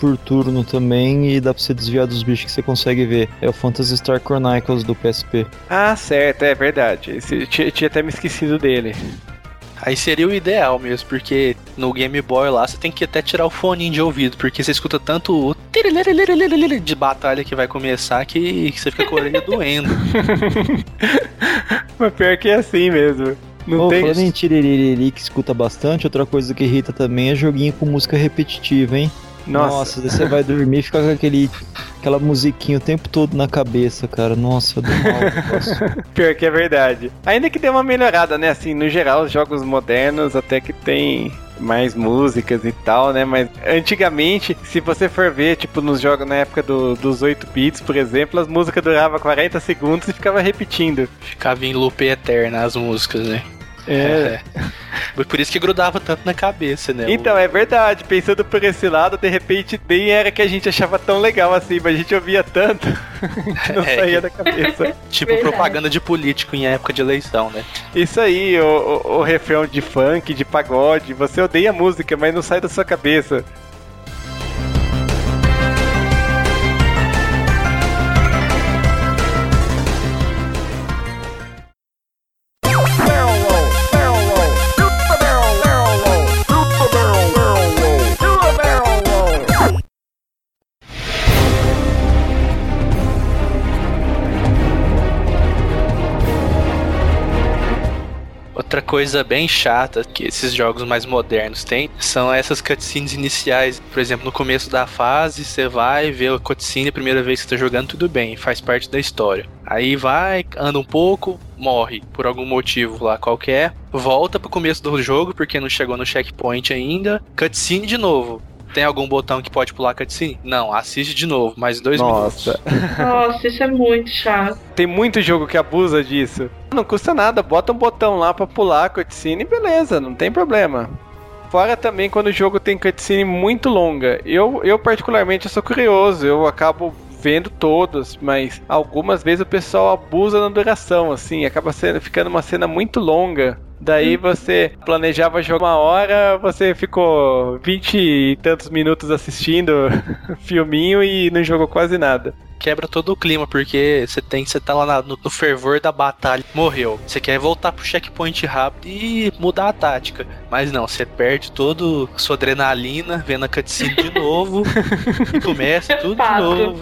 por, turno também e dá pra você desviar dos bichos que você consegue ver. É o Phantasy Star Chronicles do PSP. Ah, certo, é verdade. Esse, eu tinha, tinha até me esquecido dele. Aí seria o ideal mesmo, porque no Game Boy lá você tem que até tirar o fone de ouvido, porque você escuta tanto o de batalha que vai começar que, você fica com a orelha doendo. Mas pior que é assim mesmo. Não Ô, tem. falando em tiririri que escuta bastante, outra coisa que irrita também é joguinho com música repetitiva, hein? Nossa, Nossa você vai dormir e fica com aquele, aquela musiquinha o tempo todo na cabeça, cara. Nossa, eu dou mal. Pior que é verdade. Ainda que dê uma melhorada, né? Assim, no geral, os jogos modernos até que tem mais músicas e tal, né? Mas antigamente, se você for ver, tipo, nos jogos na época do, dos 8 bits, por exemplo, as músicas duravam 40 segundos e ficava repetindo. Ficava em loop eterna as músicas, né? É. é. Por isso que grudava tanto na cabeça, né? Então, é verdade. Pensando por esse lado, de repente nem era que a gente achava tão legal assim, mas a gente ouvia tanto que não é. saía da cabeça. tipo verdade. propaganda de político em época de eleição, né? Isso aí, o, o, o refrão de funk, de pagode, você odeia música, mas não sai da sua cabeça. Coisa bem chata que esses jogos mais modernos têm são essas cutscenes iniciais. Por exemplo, no começo da fase, você vai ver a cutscene a primeira vez que você tá jogando, tudo bem, faz parte da história. Aí vai, anda um pouco, morre por algum motivo lá qualquer, volta pro começo do jogo porque não chegou no checkpoint ainda, cutscene de novo. Tem algum botão que pode pular cutscene? Não, assiste de novo, mais dois Nossa. minutos. Nossa, isso é muito chato. Tem muito jogo que abusa disso. Não custa nada, bota um botão lá pra pular a cutscene e beleza, não tem problema. Fora também quando o jogo tem cutscene muito longa. Eu, eu particularmente sou curioso, eu acabo vendo todos, mas algumas vezes o pessoal abusa na duração, assim, acaba sendo, ficando uma cena muito longa. Daí você planejava jogar uma hora, você ficou vinte e tantos minutos assistindo filminho e não jogou quase nada quebra todo o clima, porque você tem, você tá lá no, no, fervor da batalha, morreu. Você quer voltar pro checkpoint rápido e mudar a tática. Mas não, você perde todo a sua adrenalina vendo a cutscene de novo e começa tudo de novo.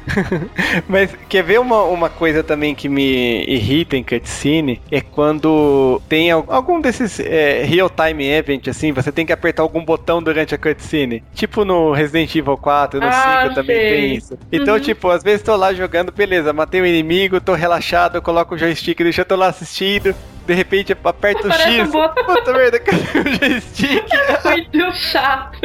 Mas quer ver uma, uma coisa também que me irrita em cutscene? É quando tem algum desses é, real-time event, assim, você tem que apertar algum botão durante a cutscene. Tipo no Resident Evil 4, no ah, 5 também tem isso. Então, uhum. tipo, tipo, às vezes tô lá jogando, beleza, matei o um inimigo, tô relaxado, coloco o joystick, deixa eu tô lá assistindo de repente aperta o X. Puta merda, cadê o joystick? Muito chato.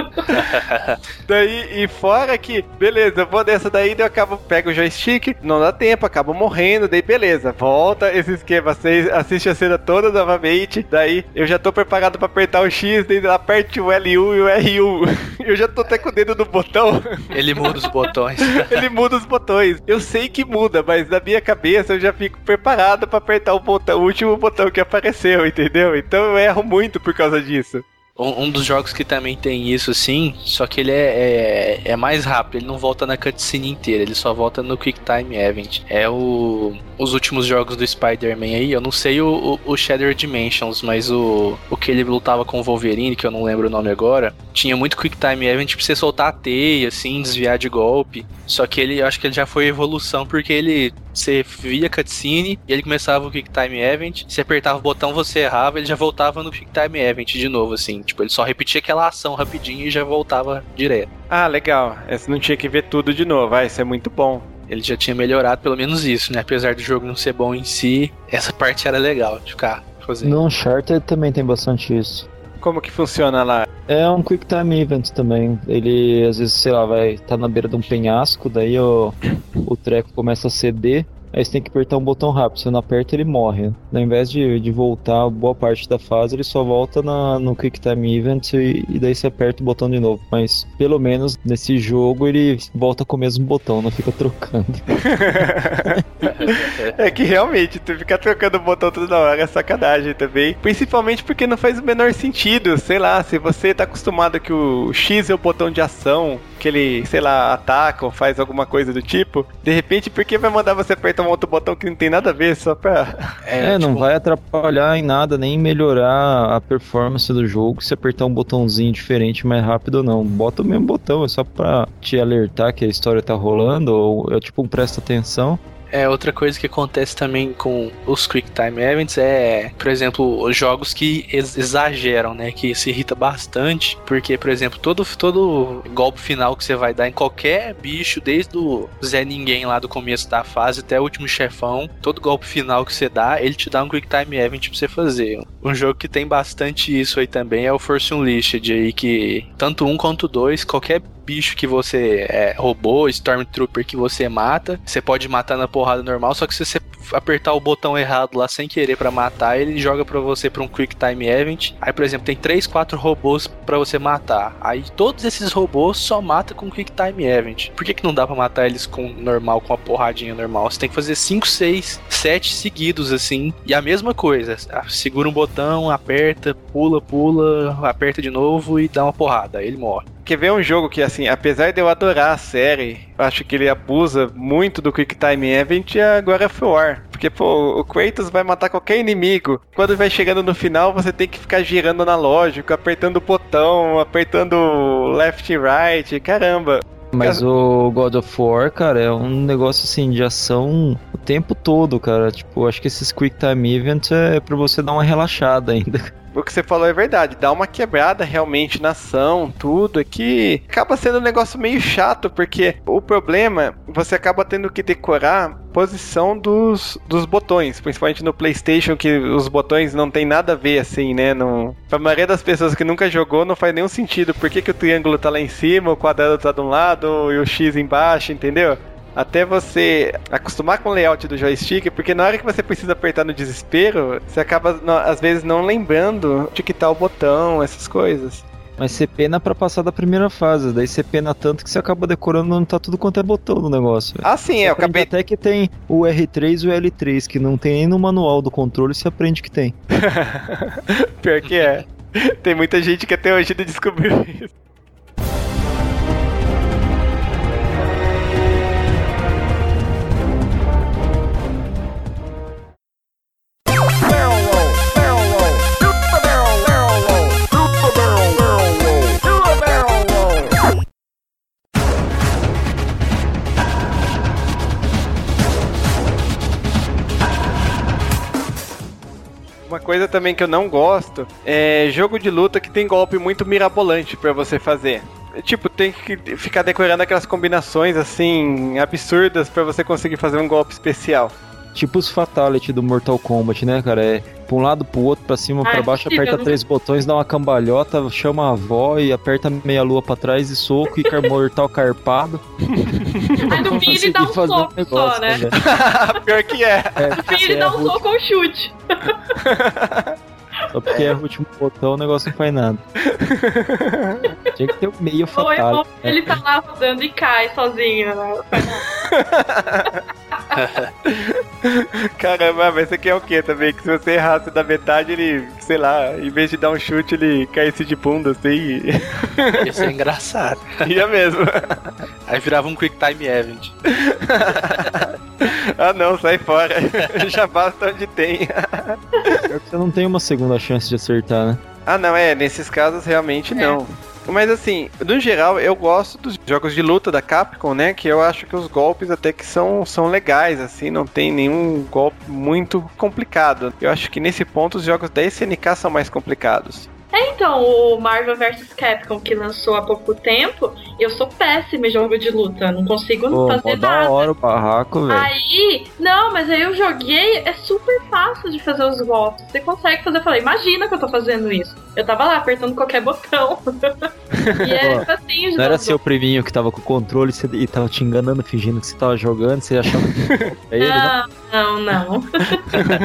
daí, e fora que, beleza, eu vou dessa daí, daí eu acabo, pego o joystick, não dá tempo, acabo morrendo, daí beleza, volta esse esquema, você assiste a cena toda novamente, daí eu já tô preparado pra apertar o X, daí aperte o L1 e o R1. Eu já tô até com o dedo no botão. Ele muda os botões. Ele muda os botões. Eu sei que muda, mas na minha cabeça eu já fico preparado pra apertar o botão, o último botão que apareceu, entendeu? Então eu erro muito por causa disso. Um, um, dos jogos que também tem isso, sim, só que ele é, é, é, mais rápido, ele não volta na cutscene inteira, ele só volta no Quick Time Event. É o, os últimos jogos do Spider-Man aí, eu não sei o, o, o Dimensions, mas o, o que ele lutava com o Wolverine, que eu não lembro o nome agora, tinha muito Quick Time Event pra você soltar a teia, assim, desviar de golpe. Só que ele, acho que ele já foi evolução, porque ele, você via cutscene e ele começava o Quick Time Event, você apertava o botão, você errava, ele já voltava no Quick Time Event de novo, assim. Tipo, ele só repetia aquela ação rapidinho e já voltava direto. Ah, legal. Esse não tinha que ver tudo de novo. Ah, isso é muito bom. Ele já tinha melhorado pelo menos isso, né? Apesar do jogo não ser bom em si, essa parte era legal de ficar fazendo. No Uncharted também tem bastante isso. Como que funciona lá? É um Quick Time Event também. Ele, às vezes, sei lá, vai tá na beira de um penhasco, daí o, o treco começa a ceder, Aí você tem que apertar um botão rápido. Se você não aperta, ele morre. Ao invés de, de voltar boa parte da fase, ele só volta na, no Quick Time Event e, e, daí você aperta o botão de novo. Mas pelo menos nesse jogo ele volta com o mesmo botão, não fica trocando. é que realmente, tu ficar trocando o botão toda hora é sacanagem também. Principalmente porque não faz o menor sentido. Sei lá, se você tá acostumado que o X é o botão de ação, que ele, sei lá, ataca ou faz alguma coisa do tipo, de repente, por que vai mandar você apertar um outro botão que não tem nada a ver, só pra. É, é tipo... não vai atrapalhar em nada, nem melhorar a performance do jogo se apertar um botãozinho diferente mais rápido ou não. Bota o mesmo botão, é só pra te alertar que a história tá rolando, ou é tipo presta atenção. É, outra coisa que acontece também com os Quick Time Events é, por exemplo, os jogos que ex exageram, né? Que se irrita bastante, porque, por exemplo, todo, todo golpe final que você vai dar em qualquer bicho, desde o Zé Ninguém lá do começo da fase até o último chefão, todo golpe final que você dá, ele te dá um Quick Time Event pra você fazer. Um jogo que tem bastante isso aí também é o Force Unleashed aí, que tanto um quanto dois, qualquer bicho que você é, roubou, Stormtrooper que você mata, você pode matar na porrada normal, só que se você apertar o botão errado lá sem querer para matar, ele joga para você para um Quick Time Event. Aí, por exemplo, tem 3, 4 robôs para você matar. Aí todos esses robôs só mata com Quick Time Event. Por que, que não dá para matar eles com normal, com a porradinha normal? Você tem que fazer 5, 6, 7 seguidos assim. E a mesma coisa, segura um botão, aperta, pula, pula, aperta de novo e dá uma porrada. Ele morre. Quer ver um jogo que, assim, apesar de eu adorar a série, acho que ele abusa muito do Quick Time Event é God of War. Porque, pô, o Kratos vai matar qualquer inimigo. Quando vai chegando no final, você tem que ficar girando analógico, apertando o botão, apertando left e right. Caramba. Mas o God of War, cara, é um negócio assim de ação o tempo todo, cara. Tipo, acho que esses Quick Time Events é pra você dar uma relaxada ainda. o que você falou é verdade, dá uma quebrada realmente na ação, tudo, é que acaba sendo um negócio meio chato, porque o problema, você acaba tendo que decorar posição dos, dos botões, principalmente no PlayStation, que os botões não tem nada a ver assim, né? Não, pra maioria das pessoas que nunca jogou, não faz nenhum sentido. Por que, que o triângulo tá lá em cima, o quadrado tá de um lado e o X embaixo, entendeu? Até você acostumar com o layout do joystick, porque na hora que você precisa apertar no desespero, você acaba às vezes não lembrando de que tá o botão, essas coisas. Mas você pena pra passar da primeira fase, daí você pena tanto que você acaba decorando onde tá tudo quanto é botão no negócio. Véio. Ah, sim, é, eu acabei. Até que tem o R3 e o L3, que não tem nem no manual do controle, você aprende que tem. Pior que é. Tem muita gente que até hoje não descobriu isso. Coisa também que eu não gosto é jogo de luta que tem golpe muito mirabolante para você fazer. Tipo, tem que ficar decorando aquelas combinações assim absurdas para você conseguir fazer um golpe especial. Tipo os Fatality do Mortal Kombat, né, cara? É pra um lado, pro outro, pra cima, ah, pra baixo, aperta três botões, dá uma cambalhota, chama a avó e aperta meia lua pra trás e soco e mortal carpado. Aí no fim ele dá um soco um negócio, só, né? né Pior que é. é no fim ele dá um soco ou chute. Só porque é o último botão, o negócio não faz nada. Tinha que ter o um meio fatal. Ou ele tá lá rodando e cai sozinho, né? Caramba, mas isso aqui é o que também? Que se você errasse da metade, ele, sei lá, em vez de dar um chute, ele caísse de bunda assim. Ia ser engraçado. Ia mesmo. Aí virava um Quick Time Event. ah não, sai fora. Já basta onde tem. Você não tem uma segunda chance de acertar, né? Ah não, é, nesses casos realmente é. não. Mas assim, no geral, eu gosto dos jogos de luta da Capcom, né? Que eu acho que os golpes até que são, são legais, assim, não tem nenhum golpe muito complicado. Eu acho que nesse ponto os jogos da SNK são mais complicados. É, então, o Marvel vs Capcom que lançou há pouco tempo, eu sou péssimo em jogo de luta, não consigo Pô, fazer nada. Da hora o barraco, velho. Aí, não, mas aí eu joguei, é super fácil de fazer os golpes. Você consegue fazer, eu falei, imagina que eu tô fazendo isso. Eu tava lá apertando qualquer botão. e é assim, Não era seu priminho que tava com o controle e tava te enganando, fingindo que você tava jogando, você achava que ele, não? Não, não.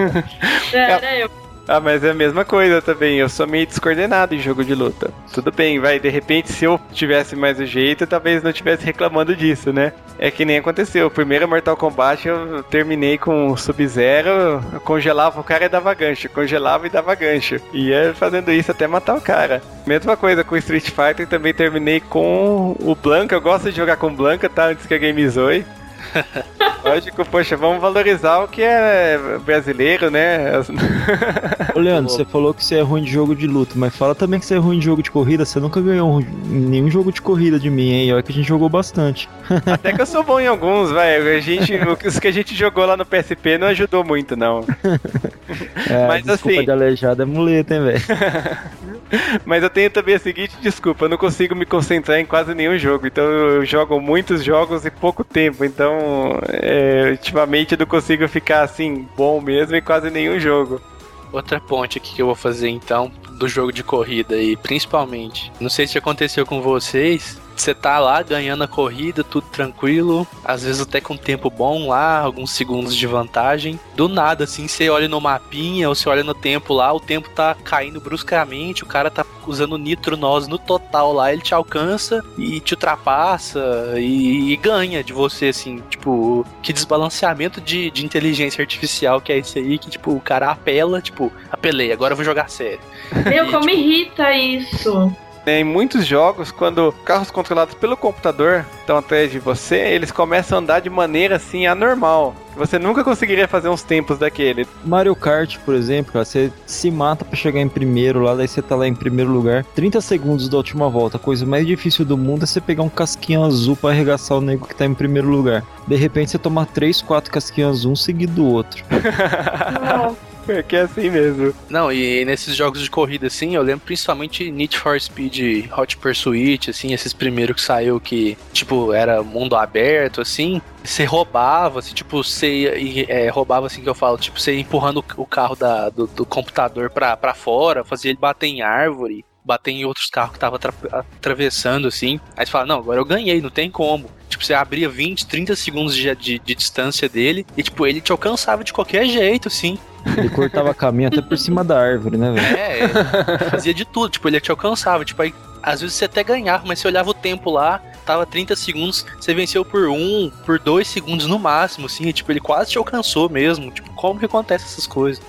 era eu. Ah, mas é a mesma coisa também. Eu sou meio descoordenado em jogo de luta. Tudo bem, vai. De repente, se eu tivesse mais o jeito, talvez não estivesse reclamando disso, né? É que nem aconteceu. O primeiro Mortal Kombat eu terminei com Sub-Zero, congelava o cara e dava gancho. Congelava e dava gancho. E ia fazendo isso até matar o cara. Mesma coisa com Street Fighter, também terminei com o Blanca. Eu gosto de jogar com Blanca, tá? Antes que a Game Zoe. Lógico, poxa, vamos valorizar o que é brasileiro, né? Ô, Leandro, você falou que você é ruim de jogo de luta, mas fala também que você é ruim de jogo de corrida. Você nunca ganhou um- nenhum jogo de corrida de mim, hein? Olha que a gente jogou bastante. Até que eu sou bom em alguns, velho. A gente, os que a gente jogou lá no PSP não ajudou muito, não. É, Mas desculpa assim- de aleijado é muleta, hein, velho? Mas eu tenho também a seguinte desculpa, eu não consigo me concentrar em quase nenhum jogo. Então eu jogo muitos jogos em pouco tempo. Então, é, ultimamente eu não consigo ficar assim, bom mesmo em quase nenhum jogo. Outra ponte aqui que eu vou fazer então do jogo de corrida e principalmente, não sei se aconteceu com vocês, você tá lá ganhando a corrida, tudo tranquilo, às vezes até com tempo bom lá, alguns segundos de vantagem. Do nada assim, você olha no mapinha ou você olha no tempo lá, o tempo tá caindo bruscamente, o cara tá usando nitro nós no total lá, ele te alcança e te ultrapassa e, e ganha de você assim, tipo, que desbalanceamento de, de inteligência artificial que é esse aí que tipo, o cara apela, tipo, apelei, agora eu vou jogar sério. Meu, como irrita isso. É, Em muitos jogos, quando carros controlados pelo computador estão atrás de você, eles começam a andar de maneira assim anormal. Você nunca conseguiria fazer uns tempos daquele. Mario Kart, por exemplo, cara, você se mata pra chegar em primeiro lá, daí você tá lá em primeiro lugar. 30 segundos da última volta. A coisa mais difícil do mundo é você pegar um casquinho azul pra arregaçar o nego que tá em primeiro lugar. De repente você toma 3, 4 casquinhos um seguido do outro. Nossa. É que é assim mesmo. Não, e nesses jogos de corrida, assim, eu lembro principalmente Need for Speed Hot Pursuit, assim, esses primeiros que saiu que, tipo, era mundo aberto, assim. Você roubava, assim, tipo, você é, roubava, assim, que eu falo, tipo, você empurrando o- carro da, do, do computador pra, pra fora, fazia ele bater em árvore, bater em outros carros que tava atra- atravessando, assim. Aí você fala, não, agora eu ganhei, não tem como. Tipo, você abria 20, 30 segundos de, de, de distância dele e, tipo, ele te alcançava de qualquer jeito, assim. Ele cortava caminho até por cima da árvore, né, velho? É, fazia de tudo, tipo, ele te alcançava, tipo, aí às vezes você até ganhava, mas você olhava o tempo lá, tava 30 segundos, você venceu por um, por dois segundos no máximo, assim, e, tipo, ele quase te alcançou mesmo, tipo, como que acontece essas coisas?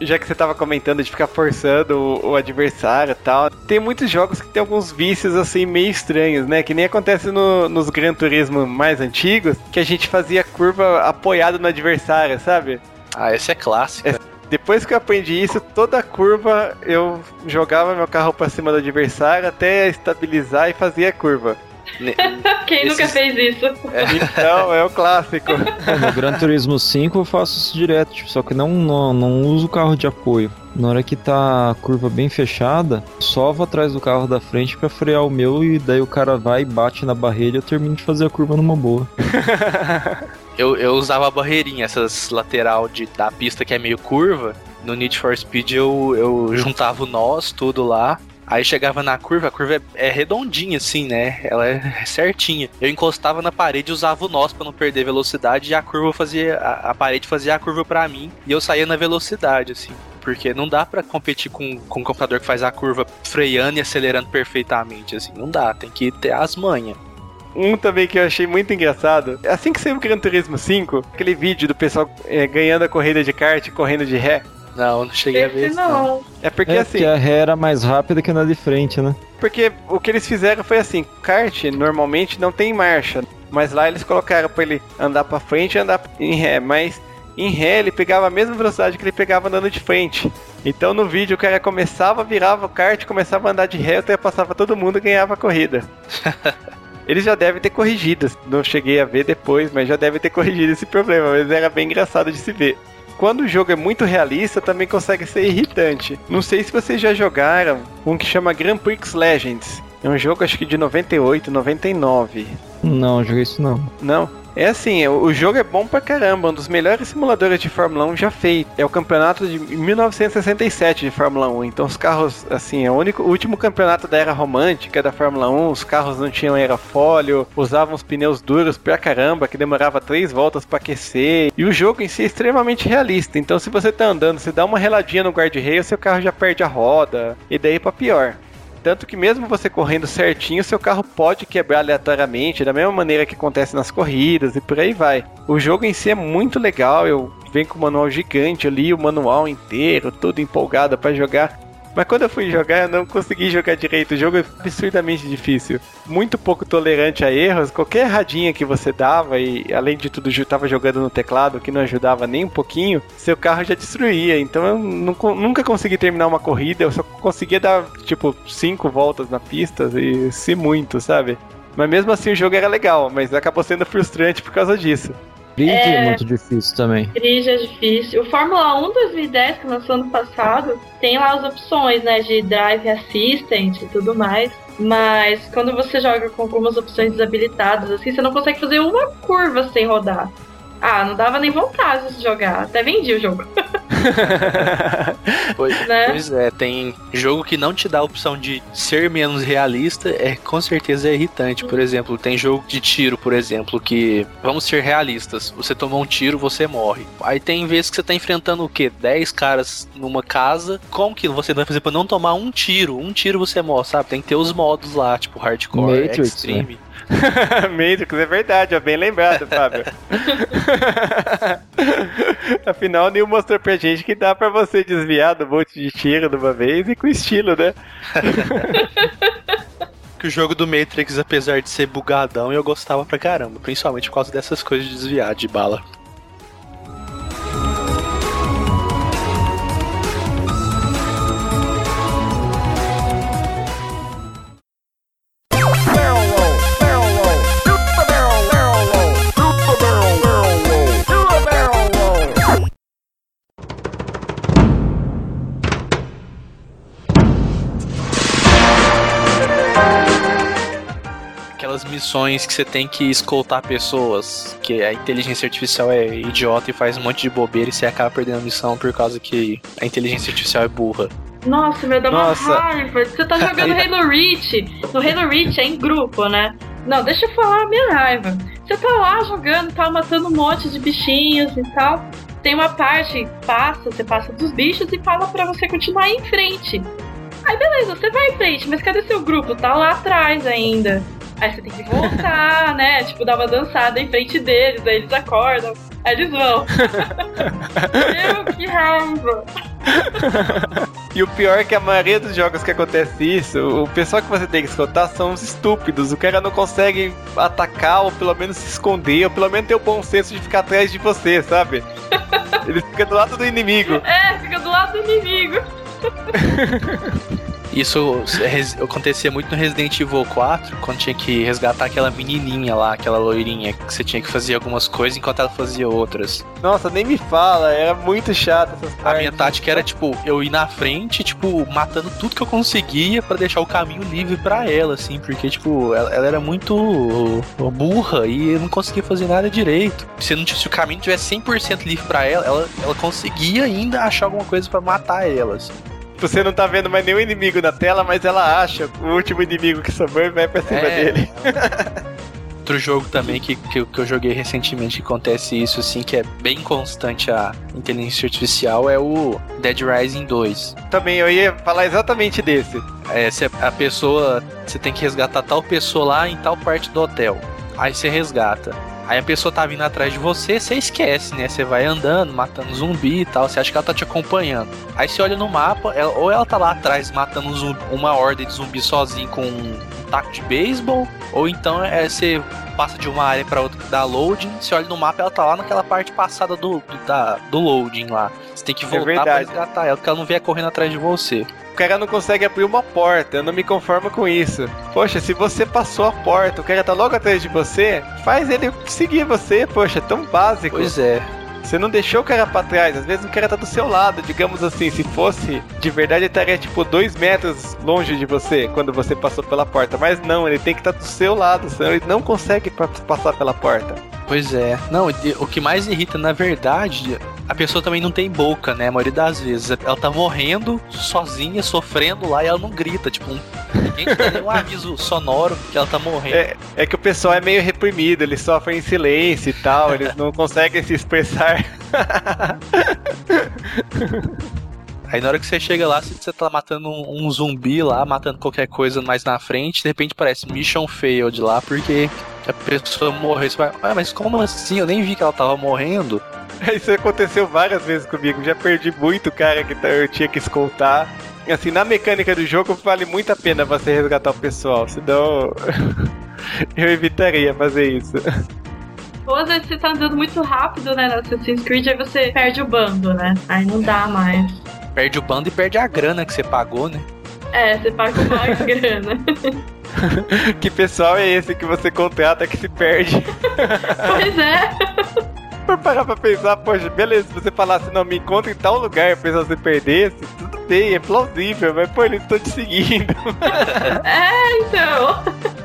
Já que você tava comentando de ficar forçando o, o adversário e tal, tem muitos jogos que tem alguns vícios assim meio estranhos, né? Que nem acontece no- nos Gran Turismo mais antigos, que a gente fazia curva apoiado no adversário, sabe? Ah, essa é clássica. Depois que eu aprendi isso, toda curva eu jogava meu carro pra cima do adversário até estabilizar e fazia a curva. Ne- Quem nunca fez isso? Então é o clássico. É, no Gran Turismo 5 eu faço isso direto, tipo, só que não, não, não uso o carro de apoio. Na hora que tá a curva bem fechada, só vou atrás do carro da frente pra frear o meu e daí o cara vai e bate na barreira e eu termino de fazer a curva numa boa. Eu, eu usava a barreirinha, essas lateral de, da pista que é meio curva. No Need for Speed eu, eu juntava o nós, tudo lá. Aí chegava na curva, a curva é, é redondinha assim, né? Ela é certinha. Eu encostava na parede usava o nós pra não perder velocidade e a curva fazia. A, a parede fazia a curva pra mim e eu saía na velocidade, assim. Porque não dá pra competir com, com um computador que faz a curva freando e acelerando perfeitamente, assim. Não dá, tem que ter as manhas. Um também que eu achei muito engraçado. Assim que saiu o Gran Turismo 5, aquele vídeo do pessoal é, ganhando a corrida de kart, correndo de ré. Não, não cheguei a ver Esse isso. não. não. É porque é, assim, porque a ré era mais rápida que na de frente, né? porque o que eles fizeram foi assim, kart normalmente não tem marcha, mas lá eles colocaram pra ele andar pra frente e andar em ré, mas em ré ele pegava a mesma velocidade que ele pegava andando de frente. Então no vídeo o cara começava, virava o kart, começava a andar de ré, ultrapassava todo mundo e ganhava a corrida. Eles já devem ter corrigido, não cheguei a ver depois, mas já devem ter corrigido esse problema, mas era bem engraçado de se ver. Quando o jogo é muito realista, também consegue ser irritante. Não sei se vocês já jogaram um que chama Grand Prix Legends. É um jogo acho que de 98, 99. Não, joguei isso não. Não? É assim, o jogo é bom pra caramba, um dos melhores simuladores de Fórmula 1 já feito. É o campeonato de 1967 de Fórmula 1. Então os carros, assim, é o único, o último campeonato da era romântica da Fórmula 1. Os carros não tinham aerofólio, usavam os pneus duros pra caramba, que demorava três voltas pra aquecer. E o jogo em si é extremamente realista. Então se você tá andando, você dá uma reladinha no guarda-reio, seu carro já perde a roda. E daí pra pior. Tanto que mesmo você correndo certinho, seu carro pode quebrar aleatoriamente, da mesma maneira que acontece nas corridas e por aí vai. O jogo em si é muito legal, eu venho com o manual gigante ali, o manual inteiro, tudo empolgado para jogar. Mas quando eu fui jogar, eu não consegui jogar direito. O jogo é absurdamente difícil. Muito pouco tolerante a erros. Qualquer erradinha que você dava, e além de tudo, eu tava jogando no teclado, que não ajudava nem um pouquinho, seu carro já destruía. Então eu nunca consegui terminar uma corrida. Eu só conseguia dar, tipo, cinco voltas na pista, e se muito, sabe? Mas mesmo assim o jogo era legal, mas acabou sendo frustrante por causa disso. Grid é, é muito difícil também. Grid é difícil. O Fórmula 1 2010, que lançou ano passado, tem lá as opções, né, de Drive Assistant e tudo mais. Mas quando você joga com algumas opções desabilitadas, assim, você não consegue fazer uma curva sem rodar. Ah, não dava nem vontade de jogar. Até vendi o jogo. pois, né? pois, é, tem jogo que não te dá a opção de ser menos realista, é com certeza é irritante. Por exemplo, tem jogo de tiro, por exemplo, que vamos ser realistas. Você tomou um tiro, você morre. Aí tem vezes que você tá enfrentando o quê? 10 caras numa casa. Como que você vai fazer pra não tomar um tiro? Um tiro você morre, sabe? Tem que ter os modos lá, tipo hardcore, Matrix, né? extreme. Né? Matrix, é verdade, é bem lembrado, Fábio. Afinal, o Neil mostrou pra gente que dá pra você desviar do monte de tiro de uma vez e com estilo, né? que o jogo do Matrix, apesar de ser bugadão, eu gostava pra caramba, principalmente por causa dessas coisas de desviar de bala. Missões que você tem que escoltar pessoas, que a inteligência artificial é idiota e faz um monte de bobeira e você acaba perdendo a missão por causa que a inteligência artificial é burra. Nossa, meu, dá Nossa. uma raiva. Você tá jogando Halo Reach. No Halo Reach é em grupo, né? Não, deixa eu falar a minha raiva. Você tá lá jogando, tá matando um monte de bichinhos e tal. Tem uma parte, passa, você passa dos bichos e fala para você continuar em frente. Aí beleza, você vai em frente, mas cadê seu grupo? Tá lá atrás ainda. Aí você tem que voltar, né? Tipo, dar uma dançada em frente deles, aí eles acordam, aí eles vão. Meu, que raiva! e o pior é que a maioria dos jogos que acontece isso, o pessoal que você tem que escutar são os estúpidos. O cara não consegue atacar, ou pelo menos se esconder, ou pelo menos ter o bom senso de ficar atrás de você, sabe? Ele fica do lado do inimigo. É, fica do lado do inimigo. Isso acontecia muito no Resident Evil 4, quando tinha que resgatar aquela menininha lá, aquela loirinha, que você tinha que fazer algumas coisas enquanto ela fazia outras. Nossa, nem me fala, era muito chato essas partes. A minha tática era, tipo, eu ir na frente, tipo, matando tudo que eu conseguia para deixar o caminho livre para ela, assim, porque, tipo, ela, ela, era muito burra e eu não conseguia fazer nada direito. Se, não, se o caminho tivesse 100% livre para ela, ela, ela conseguia ainda achar alguma coisa para matar ela, assim. Você não tá vendo mais nenhum inimigo na tela, mas ela acha o último inimigo que sobrou e vai pra cima é, dele. Outro jogo também que, que, que, eu joguei recentemente que acontece isso, assim, que é bem constante a inteligência artificial, é o Dead Rising 2. Também, eu ia falar exatamente desse. É, se a pessoa. Você tem que resgatar tal pessoa lá em tal parte do hotel. Aí você resgata. Aí a pessoa tá vindo atrás de você, você esquece, né? Você vai andando, matando zumbi e tal, você acha que ela tá te acompanhando. Aí você olha no mapa, ela, ou ela tá lá atrás matando um zumbi, uma horda de zumbi sozinho com um taco de beisebol, ou então é, você passa de uma área para outra que dá loading, você olha no mapa, ela tá lá naquela parte passada do, do, da, do loading lá. Você tem que é voltar é pra resgatar ela, porque ela não vier correndo atrás de você o cara não consegue abrir uma porta. Eu não me conformo com isso. Poxa, se você passou a porta, o cara tá logo atrás de você, faz ele seguir você. Poxa, é tão básico. Pois é. Você não deixou o cara pra trás, às vezes o cara tá do seu lado, digamos assim, se fosse de verdade ele estaria tipo dois metros longe de você quando você passou pela porta, mas não, ele tem que estar tá do seu lado, senão ele não consegue passar pela porta. Pois é. Não, o que mais irrita, na verdade, a pessoa também não tem boca, né? A maioria das vezes. Ela tá morrendo sozinha, sofrendo lá e ela não grita. Tipo, um, ninguém te dá nenhum aviso sonoro que ela tá morrendo. É, é que o pessoal é meio reprimido, eles sofrem em silêncio e tal, eles não conseguem se expressar. Aí na hora que você chega lá, você tá matando um, um, zumbi lá, matando qualquer coisa mais na frente, de repente parece Mission Failed lá, porque a pessoa morreu. Você vai, ah, mas como assim? Eu nem vi que ela tava morrendo. Isso aconteceu várias vezes comigo. Já perdi muito cara que eu tinha que escoltar. Assim, na mecânica do jogo, vale muito a pena você resgatar o pessoal, senão eu evitaria fazer isso. Vezes você tá andando muito rápido, né, no Assassin's Creed, aí você perde o bando, né? Aí não dá mais. Perde o bando e perde a grana que você pagou, né? É, você paga mais grana. que pessoal é esse que você contrata que se perde? pois é. Por parar pra pensar, poxa, beleza, se você falasse, não, me encontra em tal lugar e a pessoa se perdesse, tudo bem, é plausível, mas pô, eles estão te seguindo. é, então.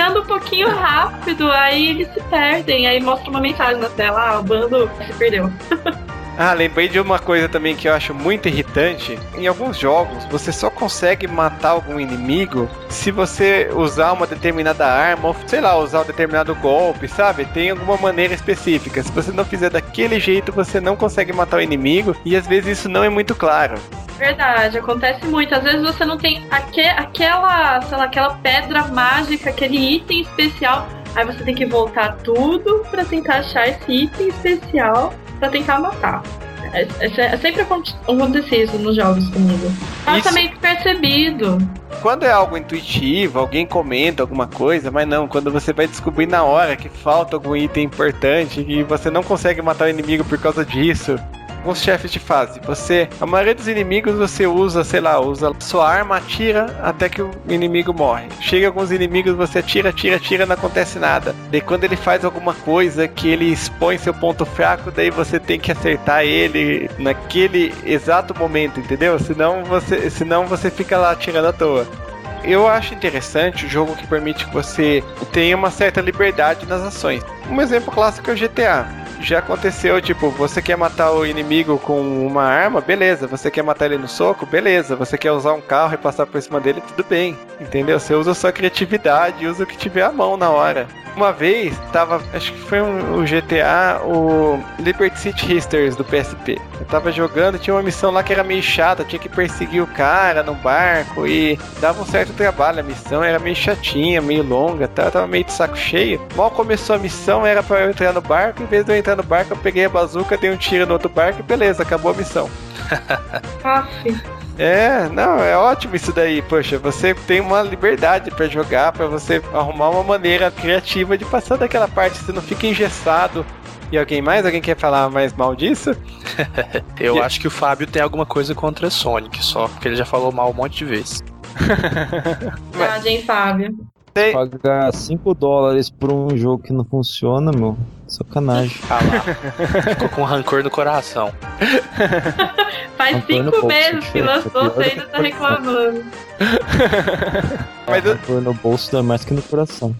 Anda um pouquinho rápido, aí eles se perdem, aí mostra uma mensagem na tela, ah, o bando se perdeu. Ah, lembrei de uma coisa também que eu acho muito irritante. Em alguns jogos, você só consegue matar algum inimigo se você usar uma determinada arma, ou sei lá, usar um determinado golpe, sabe? Tem alguma maneira específica. Se você não fizer daquele jeito, você não consegue matar o inimigo, e às vezes isso não é muito claro. Verdade, acontece muito. Às vezes você não tem aque, aquela, sei lá, aquela pedra mágica, aquele item especial. Aí você tem que voltar tudo para tentar achar esse item especial para tentar matar. É, é, é sempre acontece isso nos jogos comigo. Passa meio que percebido. Quando é algo intuitivo, alguém comenta alguma coisa, mas não, quando você vai descobrir na hora que falta algum item importante e você não consegue matar o inimigo por causa disso, alguns chefes de fase. Você, a maioria dos inimigos você usa, sei lá, usa sua arma, atira até que o inimigo morre. Chega alguns inimigos, você atira, atira, atira, não acontece nada. Daí quando ele faz alguma coisa que ele expõe seu ponto fraco, daí você tem que acertar ele naquele exato momento, entendeu? Senão você, senão você fica lá atirando à toa eu acho interessante o jogo que permite que você tenha uma certa liberdade nas ações. Um exemplo clássico é o GTA já aconteceu, tipo, você quer matar o inimigo com uma arma, beleza. Você quer matar ele no soco, beleza. Você quer usar um carro e passar por cima dele, tudo bem. Entendeu? Você usa sua criatividade, usa o que tiver à mão na hora. Uma vez, tava, acho que foi um, o GTA, o Liberty City Histories do PSP. Eu tava jogando, tinha uma missão lá que era meio chata, tinha que perseguir o cara no barco e dava um certo trabalho. A missão era meio chatinha, meio longa, tá? Tava meio de saco cheio. Mal começou a missão, era para eu entrar no barco, em vez de eu entrar no barco, eu peguei a bazuca, dei um tiro no outro barco e beleza, acabou a missão. É, não, é ótimo isso daí. Poxa, você tem uma liberdade para jogar, para você arrumar uma maneira criativa de passar daquela parte, você não fica engessado. E alguém mais? Alguém quer falar mais mal disso? Eu e... acho que o Fábio tem alguma coisa contra Sonic, só porque ele já falou mal um monte de vezes. Verdade, hein, Fábio? Tem... Pagar 5 dólares por um jogo que não funciona, meu. Sacanagem. Ah lá. Ficou com rancor no coração. Faz rancor cinco meses que lançou, você ainda tá reclamando. Mas rancor no bolso é mais que no coração.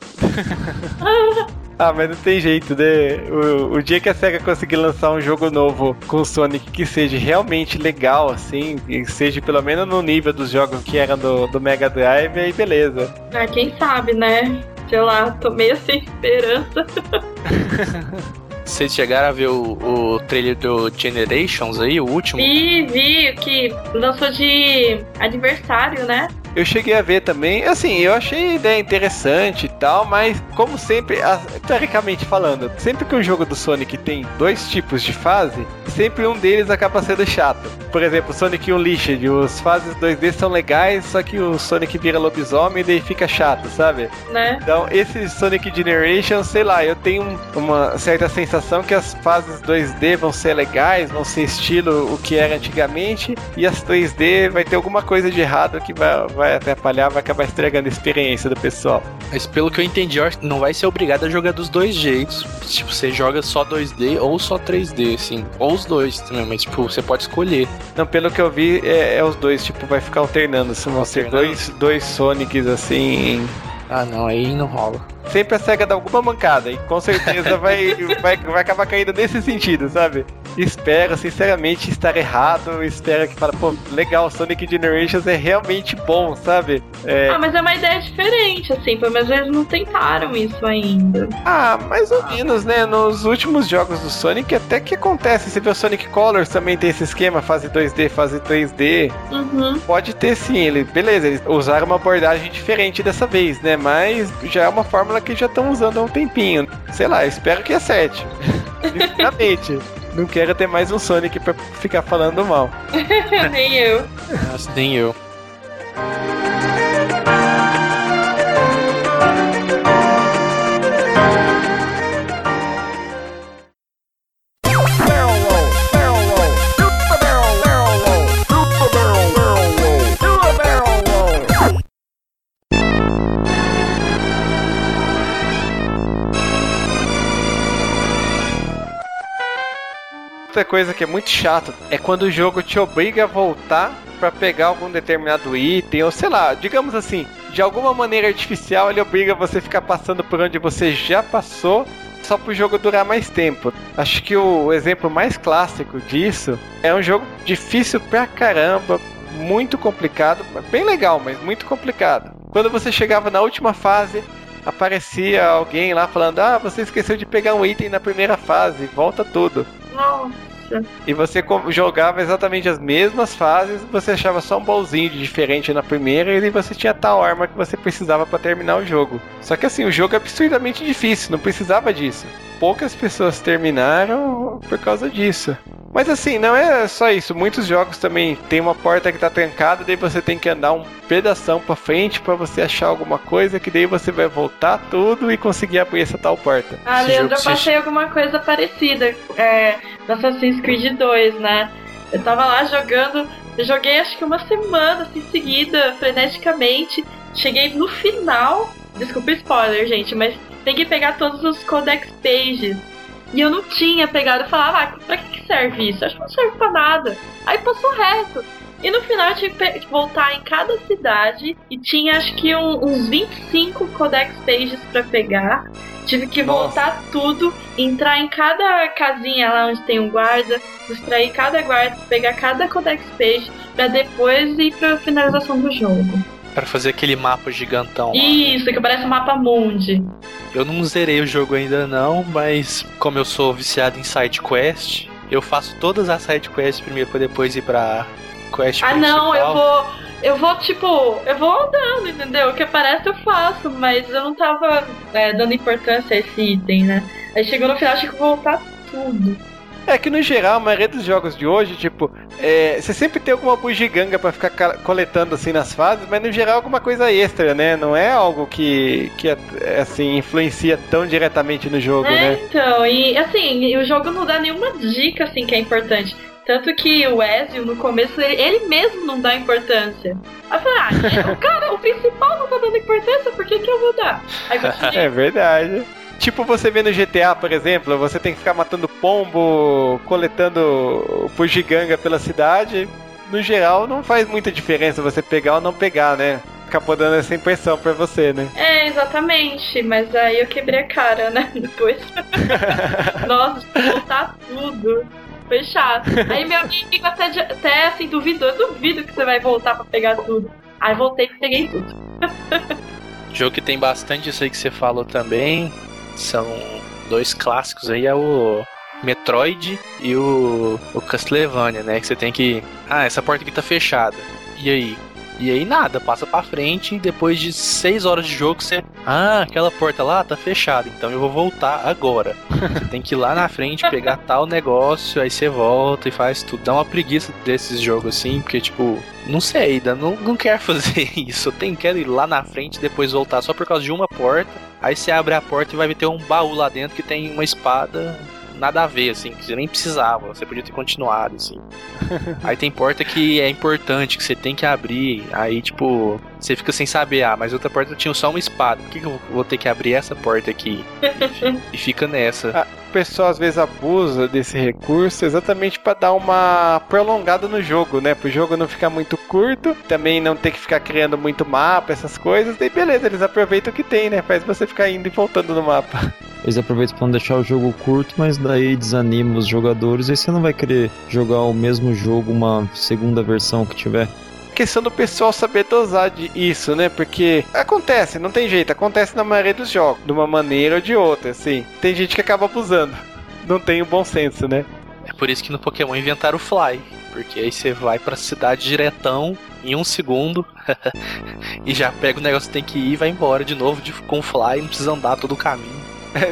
Ah, mas não tem jeito, né? O, o, dia que a SEGA conseguir lançar um jogo novo com o Sonic que seja realmente legal, assim, e seja pelo menos no nível dos jogos que eram do, do Mega Drive, aí beleza. Ah, quem sabe, né? Sei lá, tô meio sem esperança. Vocês chegaram a ver o, o trailer do Generations aí, o último? Vi, vi, que lançou de aniversário, né? Eu cheguei a ver também, assim, eu achei a ideia interessante e tal, mas como sempre, teoricamente falando, sempre que um jogo do Sonic tem dois tipos de fase, sempre um deles acaba sendo chato. Por exemplo, Sonic Unleashed, os fases 2D são legais, só que o Sonic vira lobisomem e daí fica chato, sabe? Né? Então, esse Sonic Generation, sei lá, eu tenho uma certa sensação que as fases 2D vão ser legais, vão ser estilo o que era antigamente, e as 3D vai ter alguma coisa de errado que vai, vai vai atrapalhar, vai acabar estragando a experiência do pessoal. Mas pelo que eu entendi, não vai ser obrigado a jogar dos dois jeitos. Tipo, você joga só 2D ou só 3D, assim. Ou os dois também, mas tipo, você pode escolher. Não, pelo que eu vi, é, é os dois, tipo, vai ficar alternando. Se vão ser dois, dois Sonics assim. Ah não, aí não rola sempre a SEGA dá alguma mancada e com certeza vai, vai, vai acabar caindo nesse sentido, sabe? Espero, sinceramente, estar errado. Espero que fala, pô, legal, Sonic Generations é realmente bom, sabe? É... Ah, mas é uma ideia diferente, assim, pelo menos eles não tentaram isso ainda. Ah, mais ou menos, né? Nos últimos jogos do Sonic até que acontece. Você vê o Sonic Colors também tem esse esquema, fase 2D, fase 3D. Uhum. Pode ter sim, ele, beleza, eles usaram uma abordagem diferente dessa vez, né? Mas já é uma fórmula que já estão usando há um tempinho. Sei lá, espero que acerte. Sinceramente. Não quero ter mais um Sonic pra ficar falando mal. Nem eu. Nossa, nem eu. Outra coisa que é muito chato é quando o jogo te obriga a voltar pra pegar algum determinado item, ou sei lá, digamos assim, de alguma maneira artificial ele obriga você a ficar passando por onde você já passou só pro jogo durar mais tempo. Acho que o exemplo mais clássico disso é um jogo difícil pra caramba, muito complicado, bem legal, mas muito complicado. Quando você chegava na última fase, aparecia alguém lá falando: Ah, você esqueceu de pegar um item na primeira fase, volta tudo. Nossa. E você jogava exatamente as mesmas fases, você achava só um bolzinho de diferente na primeira e você tinha tal arma que você precisava pra terminar o jogo. Só que assim, o jogo é absurdamente difícil, não precisava disso. Poucas pessoas terminaram por causa disso. Mas assim, não é só isso. Muitos jogos também tem uma porta que tá trancada, daí você tem que andar um pedação pra frente pra você achar alguma coisa, que daí você vai voltar tudo e conseguir abrir essa tal porta. Ah, Esse Leandro, eu se- passei alguma coisa parecida é, no Assassin's Creed 2, né? Eu tava lá jogando, eu joguei acho que uma semana assim seguida, freneticamente. Cheguei no final, desculpa o spoiler, gente, mas tem que pegar todos os codex pages. E eu não tinha pegado, eu falava, ah, pra que que serve isso? Acho que não serve pra nada. Aí passou reto. E no final eu tive que voltar em cada cidade e tinha acho que um- uns 25 codex pages pra pegar. Tive que Nossa. voltar tudo, entrar em cada casinha lá onde tem um guarda, extrair cada guarda, pegar cada codex page pra depois ir pra finalização do jogo. Pra fazer aquele mapa gigantão. lá. Isso, que parece um mapa mundi. Eu não zerei o jogo ainda não, mas como eu sou viciado em side quest, eu faço todas as side quests primeiro pra depois ir pra quest Ah principal. não, eu vou. Eu vou, tipo, eu vou andando, entendeu? O que aparece eu faço, mas eu não tava é, dando importância a esse item, né? Aí chegou no final, achei que voltar tudo. É que no geral, a maioria dos jogos de hoje, tipo, é, você sempre tem alguma bugiganga pra ficar ca- coletando assim nas fases, mas no geral alguma coisa extra, né? Não é algo que, que assim, influencia tão diretamente no jogo, É, né? então, e assim, o jogo não dá nenhuma dica assim que é importante. Tanto que o Ezio, no começo, ele, ele mesmo não dá importância. Aí eu falei, ah, o cara, o principal não tá dando importância, por que, que eu vou dar? Aí. É verdade. Tipo você vê no GTA, por exemplo, você tem que ficar matando pombo, coletando bugiganga pela cidade. No geral, não faz muita diferença você pegar ou não pegar, né? Acabou dando essa impressão pra você, né? É, exatamente, mas aí eu quebrei a cara, né? Depois. Nossa, voltar tudo. Foi chato. Aí meu amigo até, até assim duvidou. Eu duvido que você vai voltar pra pegar tudo. Aí voltei e peguei tudo. Jogo que tem bastante isso aí que você falou também. São dois clássicos aí, é o Metroid e o, o Castlevania, né? Que você tem que. Ah, essa porta aqui tá fechada. E aí? E aí nada, passa pra frente e depois de 6 horas de jogo você. Ah, aquela porta lá tá fechada, então eu vou voltar agora. Você tem que ir lá na frente, pegar tal negócio, aí você volta e faz tudo. Dá uma preguiça desses jogos assim, porque tipo, não sei, dá- não, não quero fazer isso. Eu tenho, quero ir lá na frente e depois voltar só por causa de uma porta. Aí você abre a porta e vai ter um baú lá dentro que tem uma espada. Nada a ver, assim, que você nem precisava, você podia ter continuado, assim. Aí tem porta que é importante, que você tem que abrir. Aí, tipo, você fica sem saber, ah, mas outra porta tinha só uma espada. Por que, que eu vou ter que abrir essa porta aqui? E fica nessa. O pessoal às vezes abusa desse recurso exatamente pra dar uma prolongada no jogo, né? Pro jogo não ficar muito curto, também não ter que ficar criando muito mapa, essas coisas. Daí beleza, eles aproveitam o que tem, né? Faz você ficar indo e voltando no mapa. Eles aproveitam pra não deixar o jogo curto, mas daí desanima os jogadores e você não vai querer jogar o mesmo jogo, uma segunda versão que tiver. Questão do pessoal saber dosar de isso, né? Porque acontece, não tem jeito, acontece na maioria dos jogos, de uma maneira ou de outra, assim. Tem gente que acaba abusando. Não tem o bom senso, né? É por isso que no Pokémon inventaram o Fly. Porque aí você vai pra cidade diretão em um segundo e já pega o negócio que tem que ir e vai embora de novo de, com o Fly, não precisa andar todo o caminho.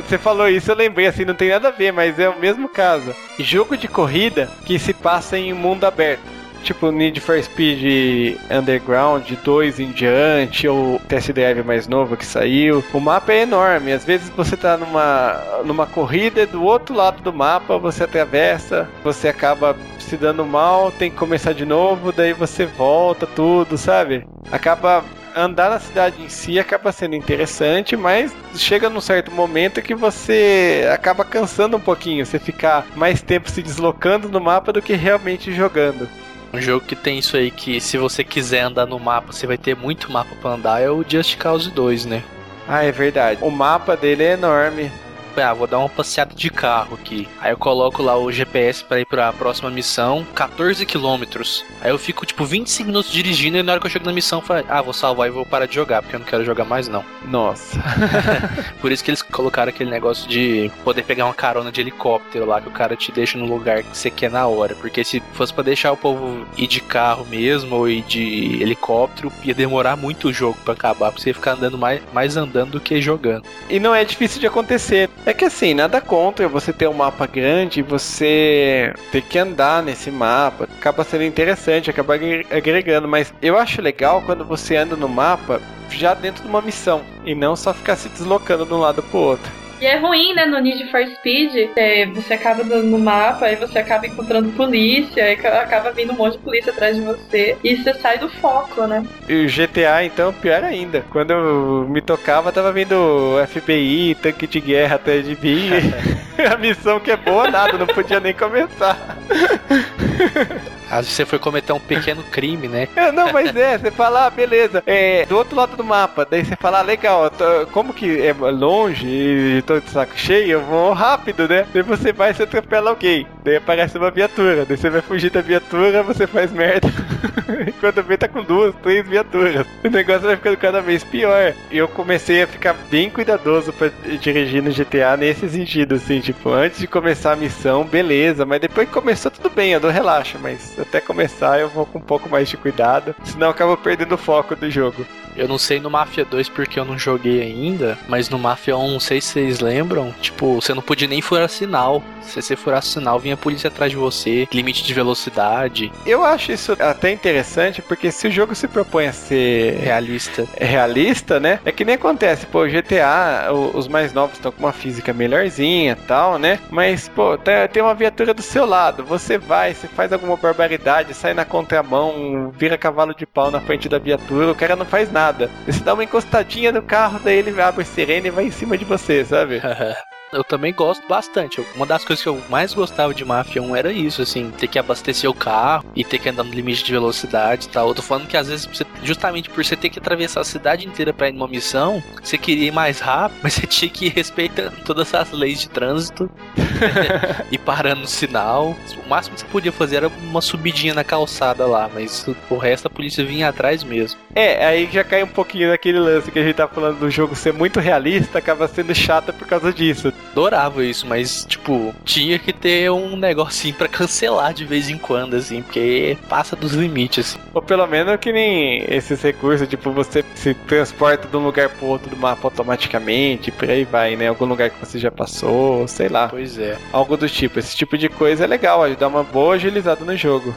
Você falou isso, eu lembrei assim, não tem nada a ver, mas é o mesmo caso. Jogo de corrida que se passa em mundo aberto tipo Need for Speed Underground 2 em diante, ou Test Drive mais novo que saiu. O mapa é enorme, às vezes você tá numa, numa corrida do outro lado do mapa, você atravessa, você acaba se dando mal, tem que começar de novo, daí você volta, tudo, sabe? Acaba andar na cidade em si acaba sendo interessante, mas chega num certo momento que você acaba cansando um pouquinho, você ficar mais tempo se deslocando no mapa do que realmente jogando. Um jogo que tem isso aí que se você quiser andar no mapa, você vai ter muito mapa para andar é o Just Cause 2, né? Ah, é verdade. O mapa dele é enorme ah, vou dar uma passeada de carro aqui. Aí eu coloco lá o GPS para ir para próxima missão, 14 quilômetros. Aí eu fico tipo 25 minutos dirigindo e na hora que eu chego na missão, eu falo, ah, vou salvar e vou parar de jogar, porque eu não quero jogar mais não. Nossa. Por isso que eles colocaram aquele negócio de poder pegar uma carona de helicóptero lá, que o cara te deixa no lugar que você quer na hora. Porque se fosse para deixar o povo ir de carro mesmo ou ir de helicóptero, ia demorar muito o jogo para acabar, porque você ia ficar andando mais, mais andando do que jogando. E não é difícil de acontecer. É que assim, nada contra você ter um mapa grande e você ter que andar nesse mapa. Acaba sendo interessante, acaba agregando. Mas eu acho legal quando você anda no mapa já dentro de uma missão e não só ficar se deslocando de um lado pro outro. E é ruim, né, no Need for Speed, é, você acaba no mapa, aí você acaba encontrando polícia, aí acaba vindo um monte de polícia atrás de você, e você sai do foco, né? E o GTA, então, pior ainda. Quando eu me tocava, tava vindo FBI, tanque de guerra atrás de mim. a missão que é boa, nada, não podia nem começar. Às vezes você foi cometer um pequeno crime, né? É, não, mas é, você fala, ah, beleza, é do outro lado do mapa. Daí você fala, ah, legal, tô, como que é longe e tô de saco cheio, eu vou rápido, né? Daí você vai e você atropela alguém. Daí aparece uma viatura. Daí você vai fugir da viatura, você faz merda. Enquanto vê, tá com duas, três viaturas. O negócio vai ficando cada vez pior. E eu comecei a ficar bem cuidadoso pra dirigir no GTA nesse sentido, assim, tipo, antes de começar a missão, beleza, mas depois que começou, tudo bem, eu dou relaxa, mas até começar eu vou com um pouco mais de cuidado, senão eu acabo perdendo o foco do jogo. Eu não sei no Mafia 2 porque eu não joguei ainda, mas no Mafia 1, não sei se vocês lembram, tipo, você não podia nem furar sinal. Se você furasse sinal, vinha a polícia atrás de você, limite de velocidade. Eu acho isso até interessante, porque se o jogo se propõe a ser realista, realista, né? É que nem acontece, pô, GTA, os mais novos estão com uma física melhorzinha tal, né? Mas, pô, tem uma viatura do seu lado, você vai, você faz alguma barbaridade, sai na contramão, vira cavalo de pau na frente da viatura, o cara não faz nada nada. Você dá uma encostadinha no carro, daí ele abre a sirene e vai em cima de você, sabe? eu também gosto bastante. Uma das coisas que eu mais gostava de Mafia 1 era isso, assim, ter que abastecer o carro e ter que andar no limite de velocidade e tal. Eu tô falando que às vezes, você, justamente por você ter que atravessar a cidade inteira pra ir numa missão, você queria ir mais rápido, mas você tinha que ir respeitando todas as leis de trânsito e parando no sinal. O máximo que você podia fazer era uma subidinha na calçada lá, mas o resto a polícia vinha atrás mesmo. É, aí já cai um pouquinho naquele lance que a gente tá falando do jogo ser muito realista, acaba sendo chato por causa disso adorava isso, mas, tipo, tinha que ter um negocinho para cancelar de vez em quando, assim, porque passa dos limites, assim. Ou pelo menos que nem esses recursos, tipo, você se transporta de um lugar pro outro do mapa automaticamente, por aí vai, né? Algum lugar que você já passou, sei lá. Pois é. Algo do tipo. Esse tipo de coisa é legal, ajudar uma boa agilizada no jogo.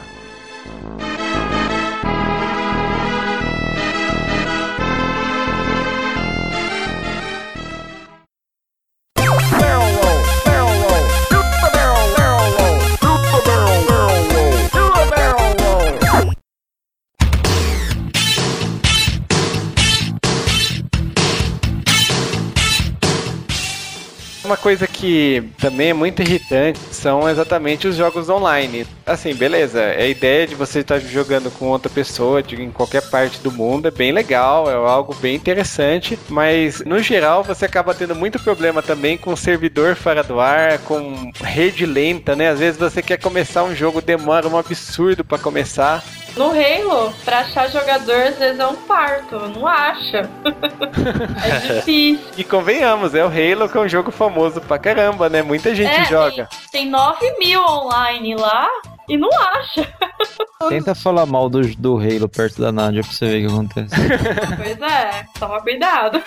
Coisa que também é muito irritante são exatamente os jogos online. Assim, beleza, a ideia de você estar jogando com outra pessoa de, em qualquer parte do mundo é bem legal, é algo bem interessante, mas no geral você acaba tendo muito problema também com servidor fora do ar, com rede lenta, né? Às vezes você quer começar um jogo, demora um absurdo para começar. No Halo, pra achar jogador, às vezes é um parto, não acha. é difícil. E convenhamos, é o Halo que é um jogo famoso pra caramba, né? Muita gente é, joga. Tem, tem 9 mil online lá e não acha. Tenta falar mal do, do Halo perto da Nádia pra você ver o que acontece. Pois é, toma cuidado.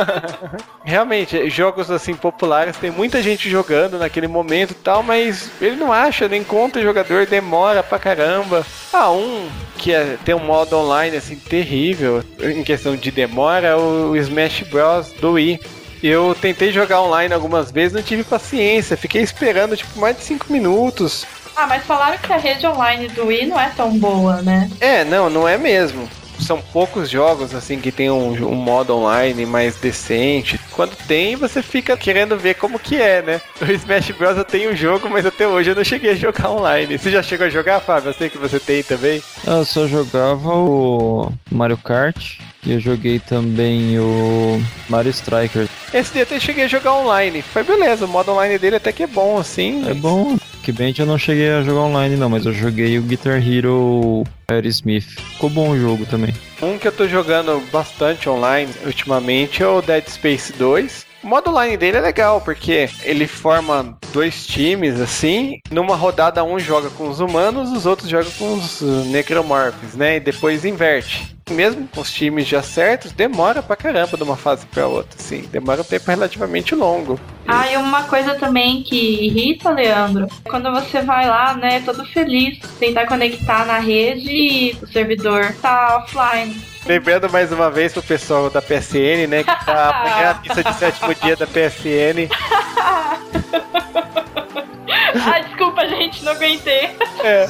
Realmente, jogos assim populares, tem muita gente jogando naquele momento e tal, mas ele não acha, não encontra jogador, demora pra caramba. Ah, um que é, tem um modo online assim terrível em questão de demora é o Smash Bros do Wii. Eu tentei jogar online algumas vezes, não tive paciência, fiquei esperando tipo mais de 5 minutos. Ah, mas falaram que a rede online do Wii não é tão boa, né? É, não, não é mesmo. São poucos jogos assim que tem um, um, modo online mais decente. Quando tem, você fica querendo ver como que é, né? O Smash Bros. eu tenho um jogo, mas até hoje eu não cheguei a jogar online. Você já chegou a jogar, Fábio? Eu sei que você tem também. Eu só jogava o Mario Kart. E eu joguei também o Mario Striker. Esse dia até cheguei a jogar online. Foi beleza, o modo online dele até que é bom, assim. É bom. Que bem que eu não cheguei a jogar online não, mas eu joguei o Guitar Hero Aerosmith. Ficou bom o jogo também. Um que eu tô jogando bastante online ultimamente é o Dead Space 2. O modo online dele é legal, porque ele forma dois times assim. Numa rodada, um joga com os humanos, os outros jogam com os necromorphs, né? E depois inverte. Mesmo com os times já certos, demora pra caramba de uma fase pra outra, assim. Demora um tempo relativamente longo. Ah, e uma coisa também que irrita, Leandro, quando você vai lá, né, todo feliz, tentar conectar na rede e o servidor tá offline. Lembrando mais uma vez pro pessoal da PSN, né? Que tá amanhã a missa de sétimo dia da PSN. ah, desculpa, gente, não aguentei. É.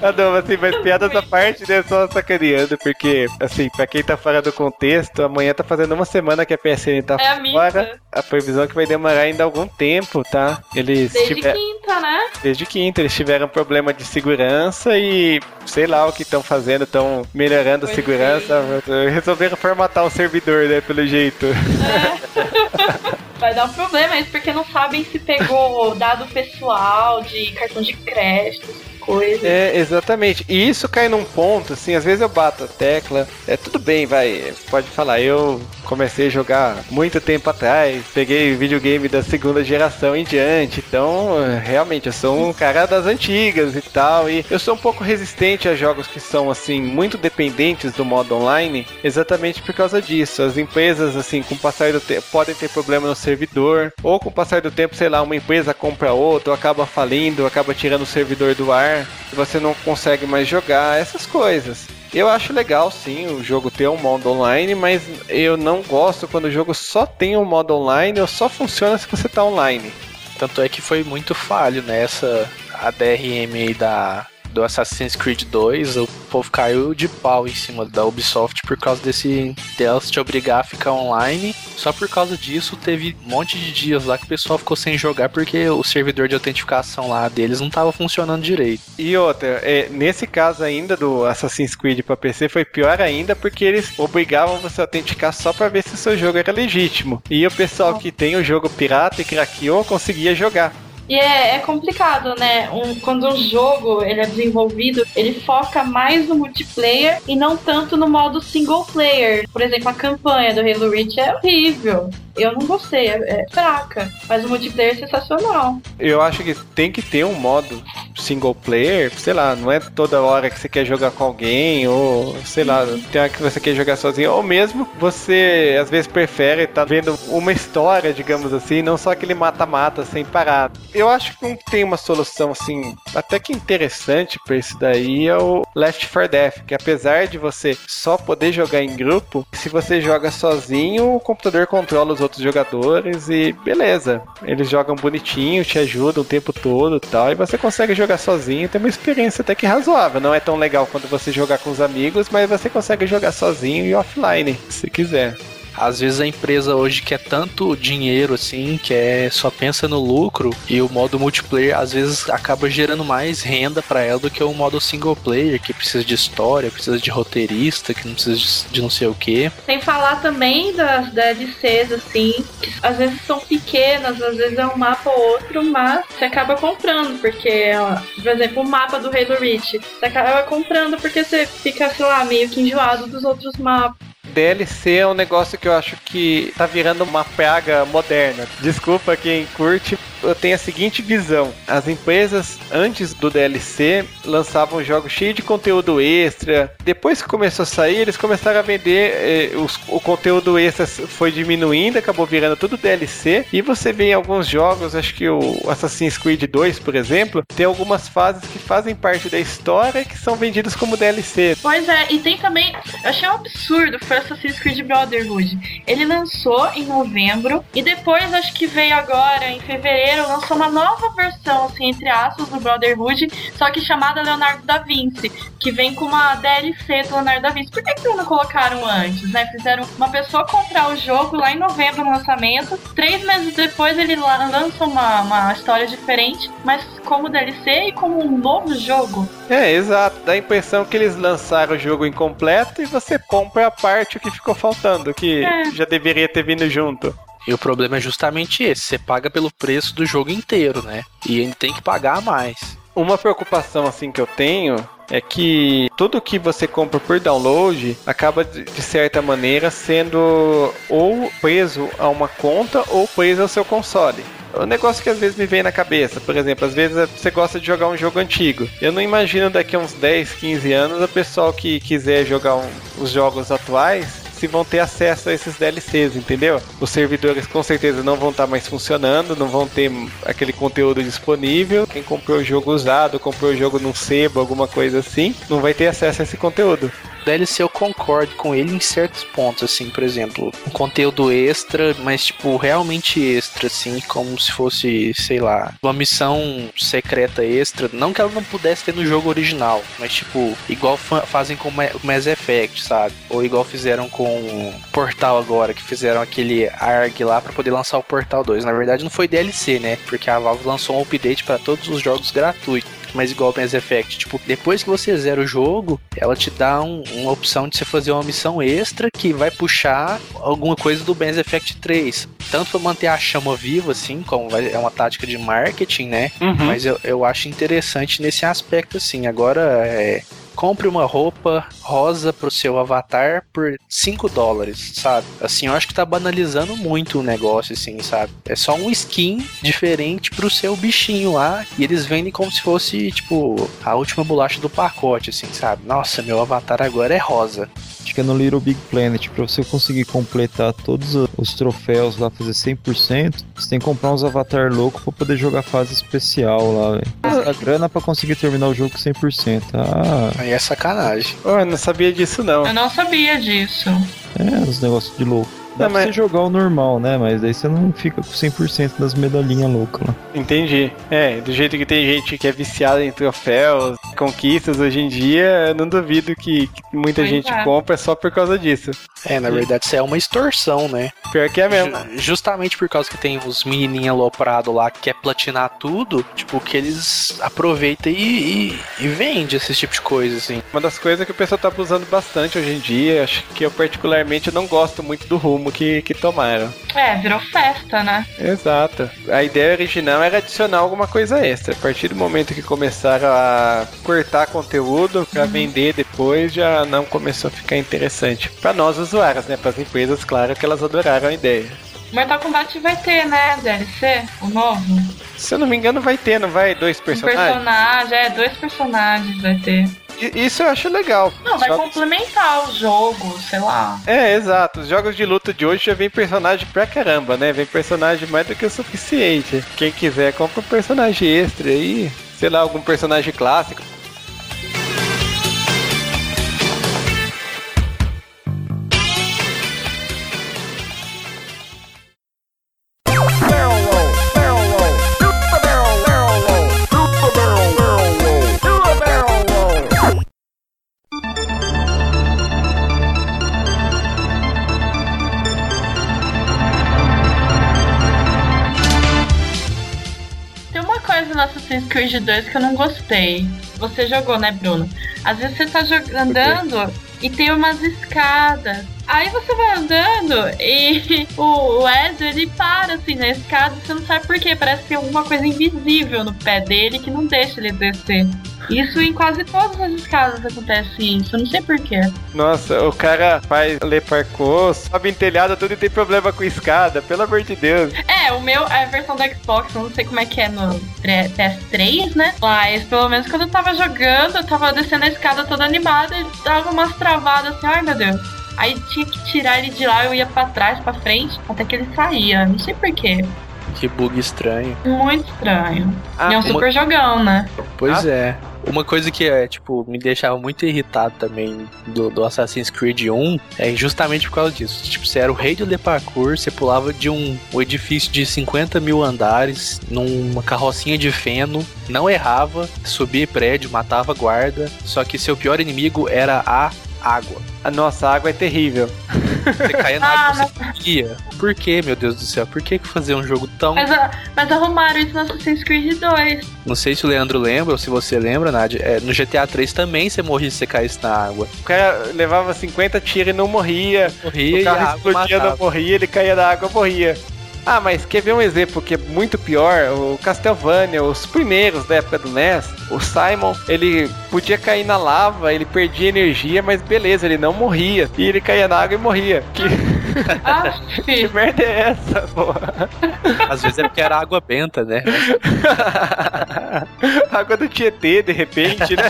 Ah, não, assim, mas piadas à parte, né? Só sacaneando, porque, assim, pra quem tá fora do contexto, amanhã tá fazendo uma semana que a PSN tá é fora. A, a previsão é que vai demorar ainda algum tempo, tá? Eles Desde tiver... quinta, né? Desde quinta, eles tiveram problema de segurança e sei lá o que estão fazendo, estão melhorando pois a segurança. Sim. Resolveram formatar o servidor, né? Pelo jeito. É. Vai dar um problema, isso porque não sabem se pegou dado pessoal de cartão de crédito coisa. É, exatamente. E isso cai num ponto, assim, às vezes eu bato a tecla. É tudo bem, vai. Pode falar, eu comecei a jogar muito tempo atrás, peguei videogame da segunda geração em diante. Então, realmente, eu sou um cara das antigas e tal. E eu sou um pouco resistente a jogos que são, assim, muito dependentes do modo online, exatamente por causa disso. As empresas, assim, com o passar do tempo, podem ter problema no servidor, ou com o passar do tempo, sei lá, uma empresa compra outra, ou acaba falindo, acaba tirando o servidor do ar você não consegue mais jogar, essas coisas. Eu acho legal sim o jogo ter um modo online, mas eu não gosto quando o jogo só tem um modo online ou só funciona se você tá online. Tanto é que foi muito falho nessa a DRM aí da do Assassin's Creed 2, o povo caiu de pau em cima da Ubisoft por causa desse delas te obrigar a ficar online. Só por causa disso, teve um monte de dias lá que o pessoal ficou sem jogar porque o servidor de autenticação lá deles não estava funcionando direito. E outra, é, nesse caso ainda do Assassin's Creed para PC foi pior ainda porque eles obrigavam você a autenticar só para ver se o seu jogo era legítimo. E o pessoal que tem o jogo pirata e craqueou conseguia jogar. E é, é complicado, né? Um, quando um jogo ele é desenvolvido, ele foca mais no multiplayer e não tanto no modo single player. Por exemplo, a campanha do Halo Reach é horrível. Eu não gostei, é, é fraca. Mas o multiplayer é sensacional. Eu acho que tem que ter um modo single player, sei lá, não é toda hora que você quer jogar com alguém, ou sei lá, tem hora que você quer jogar sozinho, ou mesmo você às vezes prefere estar tá vendo uma história, digamos assim, não só aquele mata-mata sem parar eu acho que tem uma solução assim, até que interessante para isso daí é o Left 4 Dead, que apesar de você só poder jogar em grupo, se você joga sozinho, o computador controla os outros jogadores e beleza. Eles jogam bonitinho, te ajudam o tempo todo e tal, e você consegue jogar sozinho, tem uma experiência até que razoável. Não é tão legal quando você jogar com os amigos, mas você consegue jogar sozinho e offline, se quiser. Às vezes a empresa hoje quer tanto dinheiro assim, que é só pensa no lucro e o modo multiplayer às vezes acaba gerando mais renda para ela do que o modo single player, que precisa de história, precisa de roteirista, que não precisa de não sei o que. Sem falar também das DLCs assim, que às vezes são pequenas, às vezes é um mapa ou outro, mas você acaba comprando, porque, por exemplo, o mapa do Halo Reach, você acaba comprando porque você fica, sei lá, meio que enjoado dos outros mapas. DLC é um negócio que eu acho que tá virando uma praga moderna. Desculpa quem curte, eu tenho a seguinte visão: as empresas antes do DLC lançavam jogos cheios de conteúdo extra. Depois que começou a sair, eles começaram a vender eh, os, o conteúdo extra foi diminuindo, acabou virando tudo DLC. E você vê em alguns jogos, acho que o Assassin's Creed 2, por exemplo, tem algumas fases que fazem parte da história que são vendidas como DLC. Pois é, e tem também. Eu achei um absurdo foi Assassin's Creed Brotherhood. Ele lançou em novembro e depois, acho que veio agora, em fevereiro, lançou uma nova versão, assim, entre aspas, do Brotherhood, só que chamada Leonardo da Vinci, que vem com uma DLC do Leonardo da Vinci. Por que, que não colocaram antes, né? Fizeram uma pessoa comprar o jogo lá em novembro no lançamento, três meses depois ele lança uma, uma história diferente, mas como DLC e como um novo jogo. É, exato. Dá a impressão que eles lançaram o jogo incompleto e você compra a parte que ficou faltando, que é. já deveria ter vindo junto. E o problema é justamente esse: você paga pelo preço do jogo inteiro, né? E ele tem que pagar mais. Uma preocupação assim que eu tenho é que tudo que você compra por download acaba de certa maneira sendo ou preso a uma conta ou preso ao seu console. O negócio que às vezes me vem na cabeça, por exemplo, às vezes você gosta de jogar um jogo antigo. Eu não imagino daqui a uns 10, 15 anos a pessoa que quiser jogar um, os jogos atuais se vão ter acesso a esses DLCs, entendeu? Os servidores com certeza não vão estar tá mais funcionando, não vão ter aquele conteúdo disponível. Quem comprou o jogo usado, comprou o jogo num sebo, alguma coisa assim, não vai ter acesso a esse conteúdo. DLC eu concordo com ele em certos pontos, assim, por exemplo, um conteúdo extra, mas tipo, realmente extra, assim, como se fosse, sei lá, uma missão secreta extra. Não que ela não pudesse ter no jogo original, mas tipo, igual fazem com o Mass Effect, sabe? Ou igual fizeram com o Portal agora, que fizeram aquele ARG lá para poder lançar o Portal 2. Na verdade, não foi DLC, né? Porque a Valve lançou um update para todos os jogos gratuitos mas igual o Mass Effect. Tipo, depois que você zera o jogo, ela te dá um, uma opção de você fazer uma missão extra que vai puxar alguma coisa do Mass Effect 3. Tanto para manter a chama viva, assim, como vai, é uma tática de marketing, né? Uhum. Mas eu, eu acho interessante nesse aspecto, assim. Agora, é, compre uma roupa rosa pro seu avatar por 5 dólares, sabe? Assim, eu acho que tá banalizando muito o negócio, assim, sabe? É só um skin diferente pro seu bichinho lá e eles vendem como se fosse, tipo, a última bolacha do pacote, assim, sabe? Nossa, meu avatar agora é rosa acho que é no Little Big Planet, pra você conseguir completar todos os troféus lá, fazer 100%, você tem que comprar uns avatar louco pra poder jogar fase especial lá, velho. A grana pra conseguir terminar o jogo 100%. Ah. Aí é sacanagem. Oh, eu não sabia disso não. Eu não sabia disso. É, os negócios de louco. Dá não, pra mas... você jogar o normal, né? Mas aí você não fica com 100% das medalhinhas loucas lá. Entendi. É, do jeito que tem gente que é viciada em troféus, conquistas hoje em dia, eu não duvido que, que muita gente é. compra só por causa disso. É, na verdade isso é uma extorsão, né? Pior que é mesmo. justamente por causa que tem os menininhos aloprados lá que quer platinar tudo, tipo, que eles aproveitam e, e, e vendem esse tipo de coisa, assim. Uma das coisas que o pessoal tá abusando bastante hoje em dia, acho que eu particularmente não gosto muito do rumo que, que tomaram. É, virou festa, né? Exato. A ideia original era adicionar alguma coisa extra. A partir do momento que começaram a cortar conteúdo para uhum. vender depois, já não começou a ficar interessante. Para nós usuários, né? Para as empresas, claro que elas adoraram a ideia. Mortal Kombat vai ter, né, DLC? O novo? Se eu não me engano, vai ter, não vai? Dois personagens? Um personagem, é, dois personagens vai ter. Isso eu acho legal. Não, vai complementar o jogo, sei lá. É, exato. Os jogos de luta de hoje já vem personagem pra caramba, né? Vem personagem mais do que o suficiente. Quem quiser, compra um personagem extra aí. Sei lá, algum personagem clássico. Creed 2 que eu não gostei. Você jogou, né, Bruno? Às vezes você tá andando e tem umas escadas. Aí você vai andando e o Ezio ele para assim na escada, você não sabe por quê. Parece que tem alguma coisa invisível no pé dele que não deixa ele descer. Isso em quase todas as escadas acontece isso, eu não sei porquê. Nossa, o cara faz ler parkour, sobe em telhado tudo e tem problema com escada, pelo amor de Deus. É, o meu, a versão do Xbox, eu não sei como é que é no PS3, né? Mas pelo menos quando eu tava jogando, eu tava descendo a escada toda animada e dava umas travadas assim, ai meu Deus. Aí tinha que tirar ele de lá, eu ia pra trás, pra frente, até que ele saía. Não sei porquê. Que bug estranho. Muito estranho. Ah, e é um uma- super jogão, né? Pois Ah. é. Uma coisa que é, tipo, me deixava muito irritado também do, do Assassin's Creed 1 é justamente por causa disso. Tipo, você era o rei do Le Parkour, você pulava de um, um edifício de 50 mil andares numa carrocinha de feno, não errava, subia prédio, matava guarda, só que seu pior inimigo era a água. A nossa água é terrível. Você caía na Ah, água, você morria. Por que, meu Deus do céu? Por que, que fazer um jogo tão. Mas, a- mas arrumaram isso no Assassin's Creed 2. Não sei se o Leandro lembra ou se você lembra, Nádia. É, no GTA 3 também você morria se você caísse na água. O cara levava 50 tiros e não morria. Morria o e a carro água explodia, não morria, ele caía na água, morria. Ah, mas quer ver um exemplo que é muito pior? O Castlevania, os primeiros da época do NES, o Simon, ele podia cair na lava, ele perdia energia, mas beleza, ele não morria. E ele caía na água e morria. Que, Ah, que merda é essa, porra? Às vezes é porque era água benta, né? água do Tietê, de repente, né?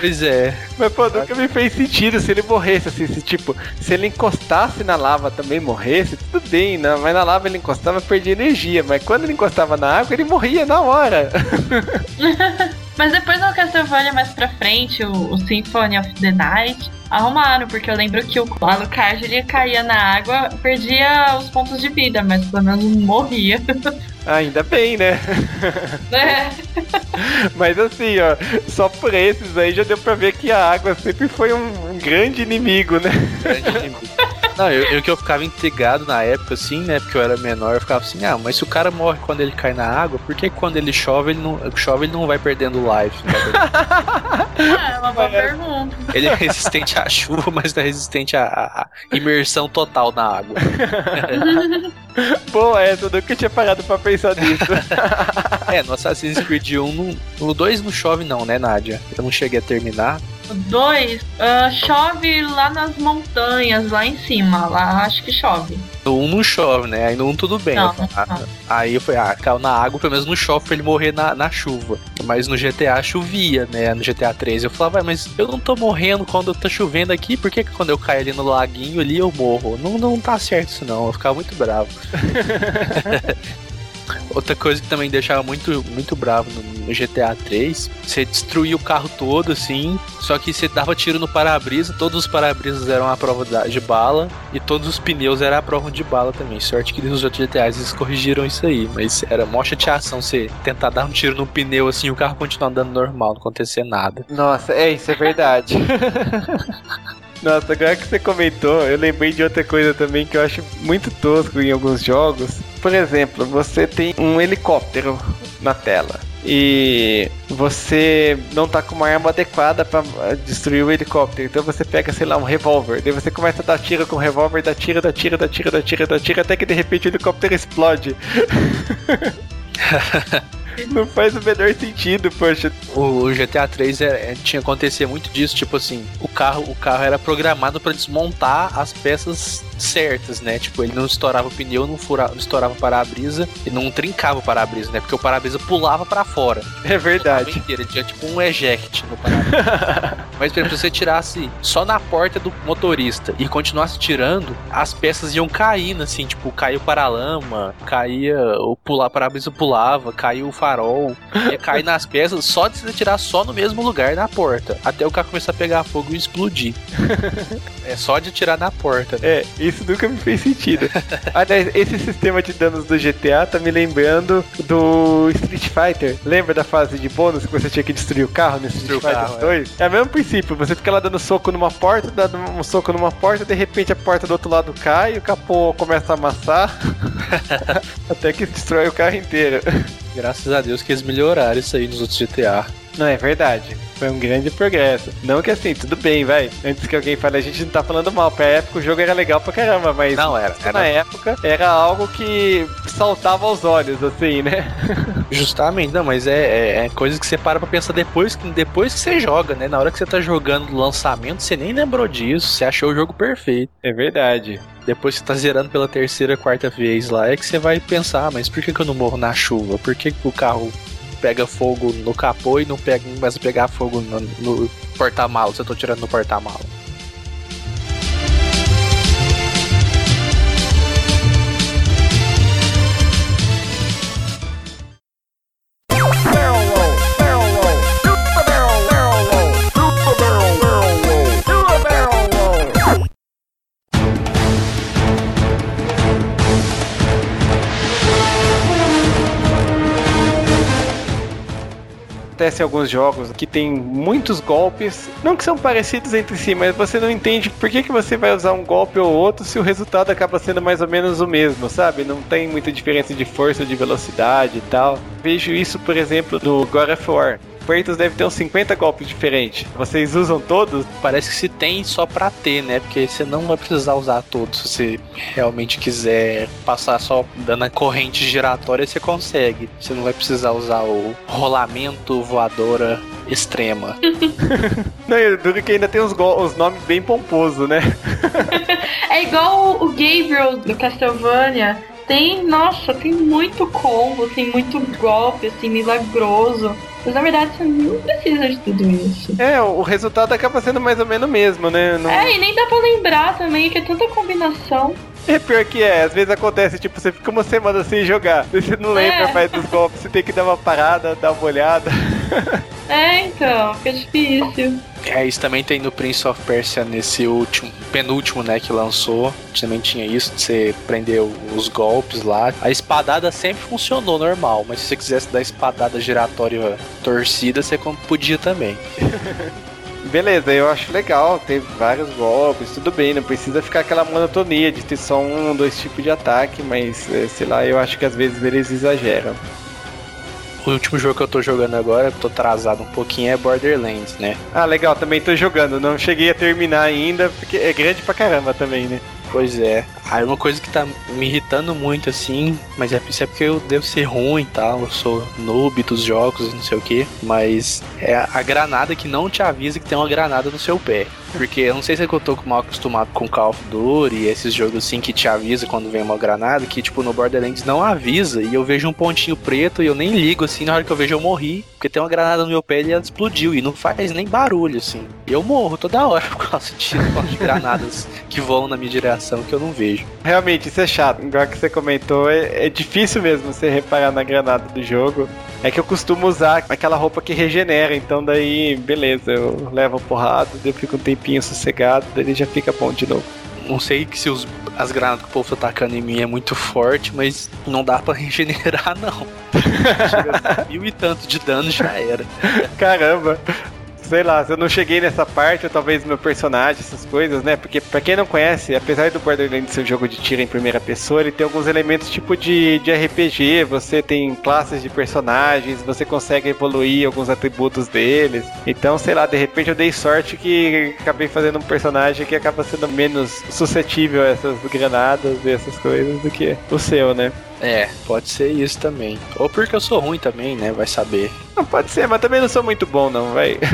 Pois é. Mas, pô, nunca me fez sentido se ele morresse, assim, se, tipo, se ele encostasse na lava também morresse, tudo bem, né? Mas na lava ele encostava, perdia energia, mas quando ele encostava na água, ele morria na hora. Mas depois no Castlevania mais pra frente, o, o Symphony of the Night, arrumaram, porque eu lembro que o Alucard ele caía na água, perdia os pontos de vida, mas pelo menos não morria. Ainda bem, né? né? Mas assim, ó, só por esses aí já deu pra ver que a água sempre foi um, um grande inimigo, né? grande inimigo. Não, eu, eu que eu ficava intrigado na época, assim, né? Porque eu era menor, eu ficava assim, ah, mas se o cara morre quando ele cai na água, por que quando ele chove, ele não, chove, ele não vai perdendo life? Não vai perdendo- É uma boa pergunta. Ele é resistente à chuva, mas não é resistente à, à- imersão total na água. Pô, essa eu nunca tinha parado pra pensar nisso. É, no Assassin's Creed 1, não- no 2 não chove não, né, Nádia? Eu não cheguei a terminar. O 2 chove lá nas montanhas, lá em cima. Lá acho que chove. No 1 não chove, né? Aí no 1 tudo bem. Não, Eu falei, ah, chove. Aí eu falei, ah, caiu na água, pelo menos não chove pra ele morrer na, na chuva. Mas no GTA chovia, né? No GTA 3 eu falava, "Ué, mas eu não tô morrendo quando tá chovendo aqui, por que, que quando eu caio ali no laguinho ali eu morro? Não, não tá certo isso não, eu ficava muito bravo. Outra coisa que também deixava muito, muito bravo no, no GTA 3, você destruía o carro todo, assim, só que você dava tiro no para-brisa, todos os para-brisas eram a prova de bala, e todos os pneus eram a prova de bala também. Sorte que nos outros GTAs eles corrigiram isso aí, mas era mó chateação você tentar dar um tiro no pneu assim e o carro continuar andando normal, não acontecer nada. Nossa, é isso, é verdade. Nossa, agora que você comentou, eu lembrei de outra coisa também que eu acho muito tosco em alguns jogos. Por exemplo, você tem um helicóptero na tela e você não tá com uma arma adequada pra ah, destruir o helicóptero. Então você pega, sei lá, um revólver. Daí você começa a dar tiro com o revólver, dá tiro, dá tiro, dá tiro, dá tiro, dá tiro, até que de repente o helicóptero explode. Não faz o menor sentido, poxa. O GTA 3 é, é- tinha acontecer muito disso, tipo assim, o carro, o carro era programado pra desmontar as peças certas, né? Tipo, ele não estourava o pneu, não, fura, não estourava o para-brisa e não trincava o para-brisa, né? Porque o para-brisa pulava pra fora. É verdade. Inteiro, ele tinha tipo um eject no para-brisa. Mas, por exemplo, se você tirasse só na porta do motorista e continuasse tirando, as peças iam caindo, assim, tipo, caiu o paralama, caía o pular, para-brisa pulava, caiu o farol, ia cair nas peças só de você tirar só no mesmo lugar na porta, até o carro começar a pegar fogo e explodir. é só de tirar na porta. É, isso nunca me fez sentido. Aliás, esse sistema de danos do GTA tá me lembrando do Street Fighter. Lembra da fase de bônus que você tinha que destruir o carro nesse Street o Fighter carro, 2? É. o mesmo princípio, você fica lá dando soco numa porta, dando um soco numa porta, de repente a porta do outro lado cai, o capô começa a amassar, até que destrói o carro inteiro. Graças a Deus que eles melhoraram isso aí nos outros GTA. Não, é verdade. Foi um grande progresso. Não que assim, tudo bem, vai. Antes que alguém fale, a gente não tá falando mal. Pra época o jogo era legal pra caramba, mas. Não, era. era... Na época era algo que saltava aos olhos, assim, né? Justamente, não, mas é, é, é, coisa que você para pra pensar depois, depois que você joga, né? Na hora que você tá jogando o lançamento, você nem lembrou disso, você achou o jogo perfeito. É verdade. Depois que você tá zerando pela terceira, quarta vez lá, é que você vai pensar, ah, mas por que, que eu não morro na chuva? Por que, que o carro pega fogo no capô e não pega, começa a pegar fogo no, no porta-malas? Eu tô tirando no porta-malas. Acontece em alguns jogos que tem muitos golpes, não que são parecidos entre si, mas você não entende por que, que você vai usar um golpe ou outro se o resultado acaba sendo mais ou menos o mesmo, sabe? Não tem muita diferença de força, de velocidade e tal. Vejo isso, por exemplo, no God of War. Kratos deve ter uns 50 golpes diferentes. Vocês usam todos? Parece que se tem só pra ter, né? Porque você não vai precisar usar todos. Se você realmente quiser passar só dando a corrente giratória, você consegue. Você não vai precisar usar o rolamento voadora extrema. não, eu duro que ainda tem os, os nomes bem pomposos, né? é igual o Gabriel do Castlevania tem, nossa, tem muito combo, tem muito golpe, assim, milagroso. Mas na verdade você não precisa de tudo isso. É, o resultado acaba sendo mais ou menos o mesmo, né? Não... É, e nem dá pra lembrar também, que é tanta combinação. É pior que é, às vezes acontece, tipo, você fica uma semana sem jogar, você não lembra é. mais dos golpes, você tem que dar uma parada, dar uma olhada. É, então, fica difícil. É, isso também tem no Prince of Persia nesse último, penúltimo, né, que lançou. Também tinha isso, de você prender os golpes lá. A espadada sempre funcionou normal, mas se você quisesse dar espadada giratória torcida, você podia também. Beleza, eu acho legal ter vários golpes, tudo bem, não precisa ficar aquela monotonia de ter só um, dois tipos de ataque, mas eh, sei lá, eu acho que às vezes eles exageram. O último jogo que eu tô jogando agora, tô atrasado um pouquinho, é Borderlands, né? Ah, legal, também tô jogando. Não cheguei a terminar ainda, porque é grande pra caramba também, né? Pois é. Aí uma coisa que tá me irritando muito, assim, mas é, isso é porque eu devo ser ruim e tal, eu sou noob dos jogos, não sei o que, mas é a granada que não te avisa que tem uma granada no seu pé. Porque eu não sei se é que eu tô mal acostumado com Call of Duty e esses jogos assim que te avisa quando vem uma granada, que tipo no Borderlands não avisa e eu vejo um pontinho preto e eu nem ligo assim, na hora que eu vejo eu morri, porque tem uma granada no meu pé e ela explodiu e não faz nem barulho assim. Eu morro toda hora por causa de, de granadas que voam na minha direção que eu não vejo. Realmente, isso é chato. Igual que você comentou, é, é difícil mesmo você reparar na granada do jogo. É que eu costumo usar aquela roupa que regenera, então daí, beleza, eu levo porrada, eu fico um tempinho sossegado, daí já fica bom de novo. Não sei que se os, as granadas que o povo tá atacando em mim é muito forte, mas não dá para regenerar, não. Mil e tanto de dano já era. Caramba sei lá, eu não cheguei nessa parte, ou talvez meu personagem, essas coisas, né? Porque pra quem não conhece, apesar do Borderlands ser um jogo de tiro em primeira pessoa, ele tem alguns elementos tipo de, de RPG, você tem classes de personagens, você consegue evoluir alguns atributos deles. Então, sei lá, de repente eu dei sorte que acabei fazendo um personagem que acaba sendo menos suscetível a essas granadas e essas coisas do que o seu, né? É, pode ser isso também. Ou porque eu sou ruim também, né? Vai saber. Não, pode ser, mas também não sou muito bom, não, vai.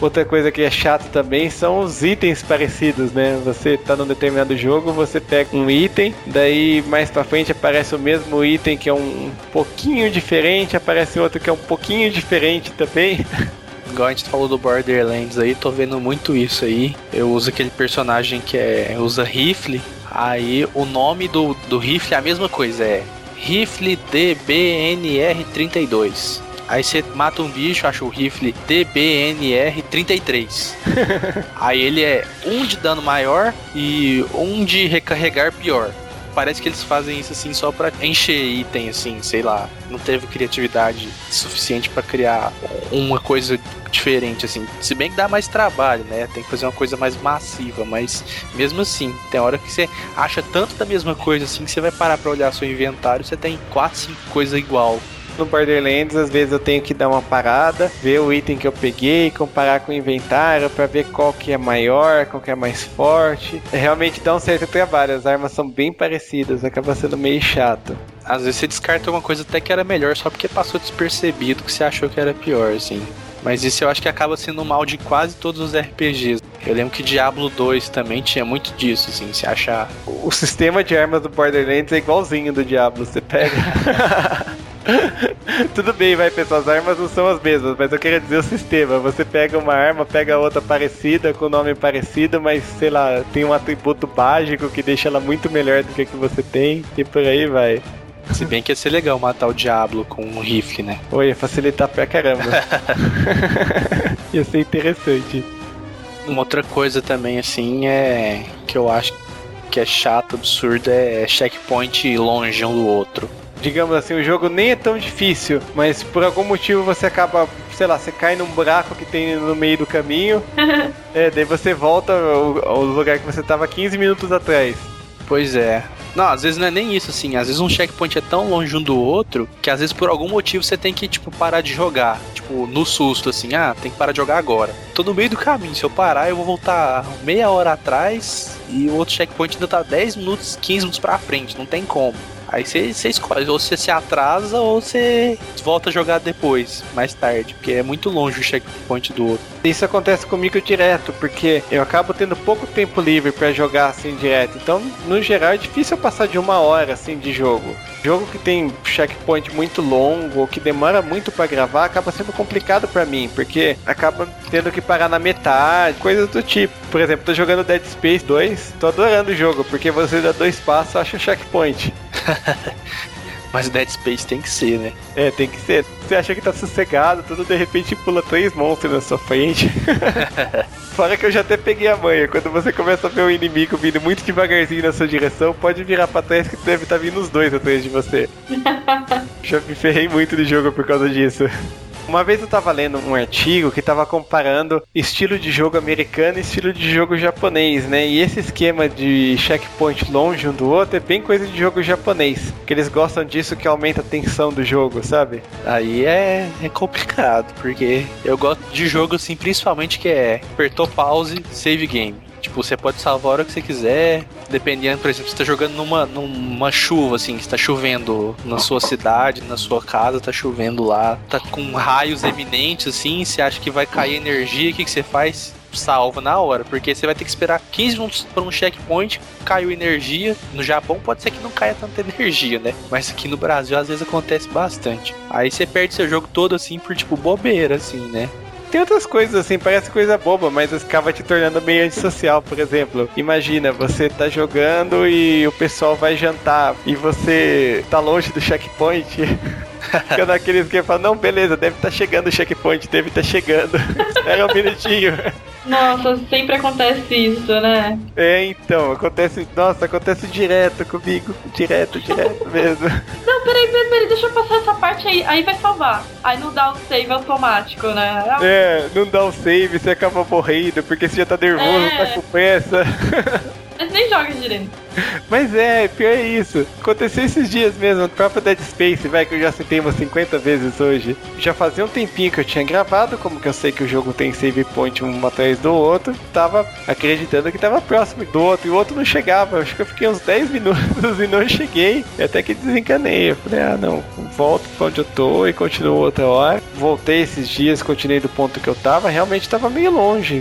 Outra coisa que é chato também são os itens parecidos, né? Você tá num determinado jogo, você pega um item, daí mais pra frente aparece o mesmo item que é um pouquinho diferente, aparece outro que é um pouquinho diferente também. Igual a gente falou do Borderlands aí, tô vendo muito isso aí. Eu uso aquele personagem que é usa rifle, Aí o nome do, do rifle é a mesma coisa, é rifle DBNR32. Aí você mata um bicho, acha o rifle DBNR33. Aí ele é um de dano maior e um de recarregar pior. Parece que eles fazem isso assim só para encher item, assim, sei lá. Não teve criatividade suficiente para criar uma coisa diferente, assim. Se bem que dá mais trabalho, né? Tem que fazer uma coisa mais massiva, mas mesmo assim, tem hora que você acha tanto da mesma coisa, assim, que você vai parar pra olhar seu inventário, você tem 4, 5 coisas igual. No Borderlands, às vezes eu tenho que dar uma parada, ver o item que eu peguei, comparar com o inventário para ver qual que é maior, qual que é mais forte. Realmente dá um certo trabalho, as armas são bem parecidas, acaba sendo meio chato. Às vezes você descarta uma coisa até que era melhor só porque passou despercebido que você achou que era pior, assim. Mas isso eu acho que acaba sendo mal de quase todos os RPGs. Eu lembro que Diablo 2 também tinha muito disso, assim, se achar. O sistema de armas do Borderlands é igualzinho do Diablo. Você pega. Tudo bem, vai, pessoal, as armas não são as mesmas, mas eu queria dizer o sistema. Você pega uma arma, pega outra parecida, com nome parecido, mas sei lá, tem um atributo mágico que deixa ela muito melhor do que a que você tem, e por aí vai. Se bem que ia ser legal matar o Diablo com um rifle, né? Oi, ia facilitar pra caramba. ia ser interessante. Uma outra coisa também, assim, é. que eu acho que é chato, absurdo, é checkpoint longe um do outro. Digamos assim, o jogo nem é tão difícil, mas por algum motivo você acaba, sei lá, você cai num buraco que tem no meio do caminho. é, daí você volta ao, ao lugar que você tava 15 minutos atrás. Pois é. Não, às vezes não é nem isso, assim. Às vezes um checkpoint é tão longe um do outro que às vezes por algum motivo você tem que, tipo, parar de jogar. Tipo, no susto, assim, ah, tem que parar de jogar agora. Tô no meio do caminho. Se eu parar, eu vou voltar meia hora atrás e o outro checkpoint ainda tá 10 minutos, 15 minutos pra frente. Não tem como. Aí você escolhe, ou você se atrasa ou você volta a jogar depois, mais tarde, porque é muito longe o checkpoint do outro. Isso acontece comigo direto, porque eu acabo tendo pouco tempo livre para jogar assim direto. Então, no geral, é difícil eu passar de uma hora assim de jogo. Jogo que tem checkpoint muito longo ou que demora muito para gravar acaba sendo complicado para mim, porque acaba tendo que parar na metade, coisas do tipo. Por exemplo, tô jogando Dead Space 2, tô adorando o jogo, porque você dá dois passos, acha o checkpoint. Mas Dead Space tem que ser, né? É, tem que ser. Você acha que tá sossegado, tudo de repente pula três monstros na sua frente. Fora que eu já até peguei a manha. Quando você começa a ver um inimigo vindo muito devagarzinho na sua direção, pode virar pra trás que deve estar tá vindo os dois atrás de você. já me ferrei muito no jogo por causa disso. Uma vez eu tava lendo um artigo que tava comparando estilo de jogo americano e estilo de jogo japonês, né? E esse esquema de checkpoint longe um do outro é bem coisa de jogo japonês. Que eles gostam disso que aumenta a tensão do jogo, sabe? Aí é, é complicado, porque eu gosto de jogo assim, principalmente que é apertou pause, save game. Tipo, você pode salvar a hora que você quiser, dependendo, por exemplo, você tá jogando numa, numa chuva, assim, está chovendo na sua cidade, na sua casa, tá chovendo lá, tá com raios eminentes, assim, você acha que vai cair energia, o que, que você faz? salva na hora, porque você vai ter que esperar 15 minutos para um checkpoint, caiu energia. No Japão pode ser que não caia tanta energia, né? Mas aqui no Brasil às vezes acontece bastante. Aí você perde seu jogo todo assim por tipo bobeira, assim, né? Tem outras coisas assim, parece coisa boba, mas acaba te tornando meio antissocial, por exemplo. Imagina, você tá jogando e o pessoal vai jantar e você tá longe do checkpoint. Fica que fala, não, beleza, deve estar tá chegando o checkpoint, deve estar tá chegando. Espera um minutinho. Nossa, sempre acontece isso, né? É, então, acontece. Nossa, acontece direto comigo. Direto, direto mesmo. Não, peraí, peraí, peraí, deixa eu passar essa parte aí. Aí vai salvar. Aí não dá o save automático, né? É, não dá o save, você acaba morrendo porque você já tá nervoso, é. tá com pressa. Mas nem joga direito. Mas é, pior é isso. Aconteceu esses dias mesmo, no próprio Dead Space, vai que eu já citei umas 50 vezes hoje. Já fazia um tempinho que eu tinha gravado, como que eu sei que o jogo tem save point um atrás do outro, tava acreditando que tava próximo do outro, e o outro não chegava. Acho que eu fiquei uns 10 minutos e não cheguei. E até que desencanei. Eu falei, ah não, volto pra onde eu tô e continuo outra hora. Voltei esses dias, continuei do ponto que eu tava, realmente tava meio longe.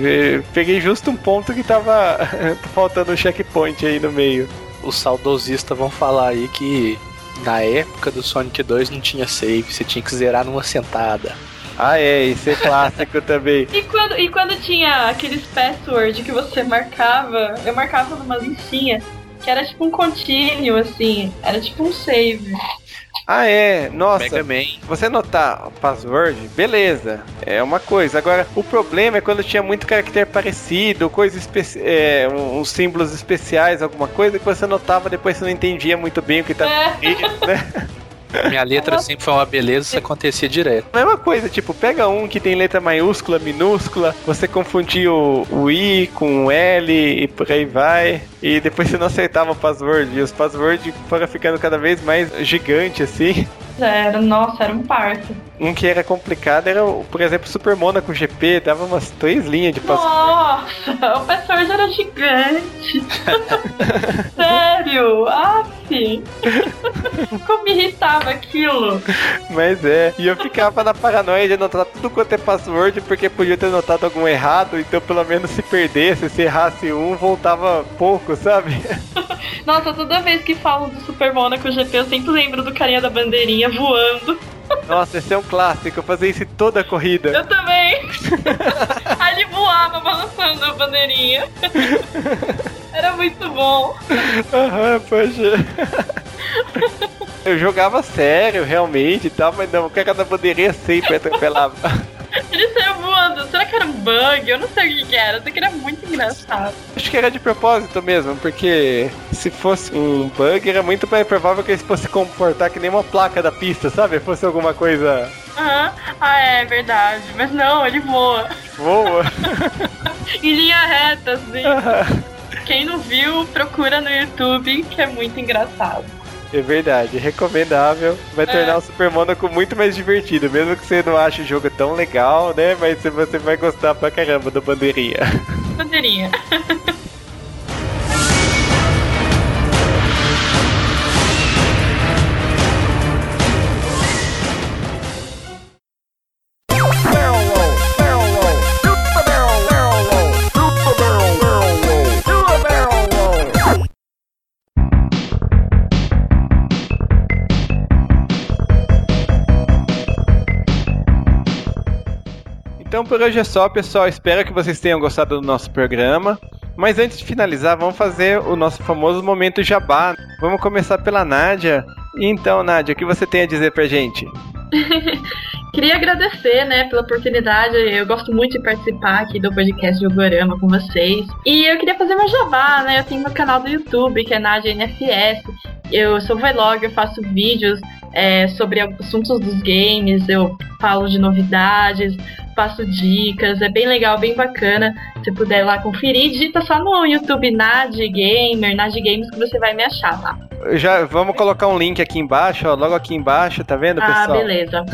Peguei justo um ponto que tava faltando um checkpoint aí no meio os saudosistas vão falar aí que na época do Sonic 2 não tinha save, você tinha que zerar numa sentada. Ah, é, isso é clássico também. E quando, e quando tinha aqueles passwords que você marcava, eu marcava numa listinha que era tipo um contínuo, assim, era tipo um save. Ah, é. Nossa. Mega Man. Você anotar password, beleza. É uma coisa. Agora, o problema é quando tinha muito caractere parecido, coisa especi é, uns símbolos especiais, alguma coisa que você anotava, depois você não entendia muito bem o que estava é. escrito, né? Minha letra sempre foi uma beleza, isso acontecia direto. Mesma coisa, tipo, pega um que tem letra maiúscula, minúscula, você confundia o, o I com o L e por aí vai. E depois você não acertava o password. E os passwords foram ficando cada vez mais gigante assim. Era, nossa, era um parto. Um que era complicado era, por exemplo, Super Monaco GP, dava umas três linhas de passo. Nossa, o Password era gigante. Sério, afim. Como me irritava aquilo. Mas é, e eu ficava na paranoia de anotar tudo quanto é password, porque podia ter anotado algum errado, então pelo menos se perdesse, se errasse um, voltava pouco, sabe? Nossa, toda vez que falo do Super Monaco GP, eu sempre lembro do carinha da bandeirinha voando. Nossa, esse é um clássico, eu fazia isso toda a corrida. Eu também. Ele voava balançando a bandeirinha. Era muito bom. Aham, poxa. Eu jogava sério, realmente e tal, mas não, o cara da bandeirinha sempre atropelava. Ele saiu voando. Será que era um bug? Eu não sei o que, que era. Eu sei que era muito engraçado. Acho que era de propósito mesmo, porque se fosse um bug, era muito mais provável que ele fosse comportar que nem uma placa da pista, sabe? Fosse alguma coisa. Aham. Ah, é verdade. Mas não, ele voa. Voa. em linha reta, assim. Quem não viu, procura no YouTube, que é muito engraçado. É verdade, recomendável. Vai É. tornar o Super Monaco muito mais divertido, mesmo que você não ache o jogo tão legal, né? Mas você vai gostar pra caramba do bandeirinha. Bandeirinha. Então por hoje é só, pessoal. Espero que vocês tenham gostado do nosso programa. Mas antes de finalizar, vamos fazer o nosso famoso momento jabá. Vamos começar pela Nádia. Então, Nádia, o que você tem a dizer pra gente? Queria agradecer, né, pela oportunidade. Eu gosto muito de participar aqui do podcast Jogorama com vocês. E eu queria fazer meu jabá, né? Eu tenho meu canal do YouTube, que é Nadia NFS. Eu sou vlog, eu faço vídeos é, sobre assuntos dos games, eu falo de novidades, passo dicas, é bem legal, bem bacana. Se puder ir lá conferir, digita só no YouTube Nad Gamer, Nad Games que você vai me achar lá. Já vamos colocar um link aqui embaixo, ó, logo aqui embaixo, tá vendo, Ah, pessoal? beleza.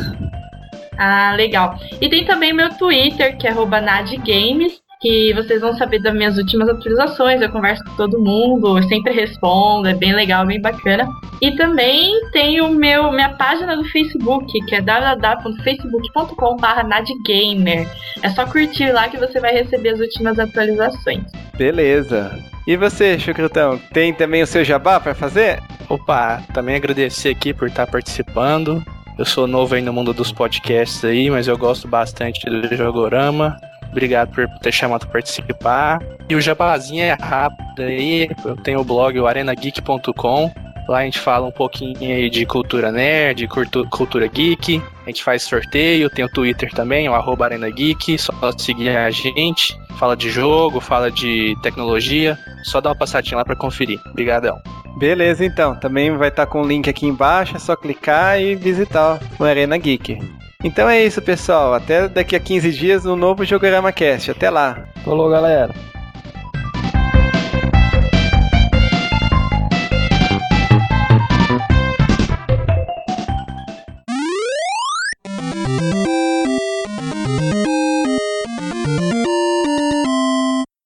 Ah, legal. E tem também meu Twitter, que é arroba nadgames, que vocês vão saber das minhas últimas atualizações. Eu converso com todo mundo, eu sempre respondo, é bem legal, bem bacana. E também tem o meu, minha página do Facebook, que é www.facebook.com.br nadgamer. É só curtir lá que você vai receber as últimas atualizações. Beleza. E você, Chucrutão, tem também o seu jabá pra fazer? Opa, também agradecer aqui por estar participando. Eu sou novo aí no mundo dos podcasts aí, mas eu gosto bastante do Jogorama. Obrigado por ter chamado para participar. E o jabazinho é rápido aí. Eu tenho o blog o arenageek.com. Lá a gente fala um pouquinho aí de cultura nerd, cultu- cultura geek. A gente faz sorteio, tem o Twitter também, o arroba Arena Geek. Só seguir a gente. Fala de jogo, fala de tecnologia. Só dá uma passadinha lá para conferir. Obrigadão. Beleza, então. Também vai estar com o link aqui embaixo, é só clicar e visitar o Arena Geek. Então é isso, pessoal. Até daqui a 15 dias no novo Jogorama Cast. Até lá. Falou, galera.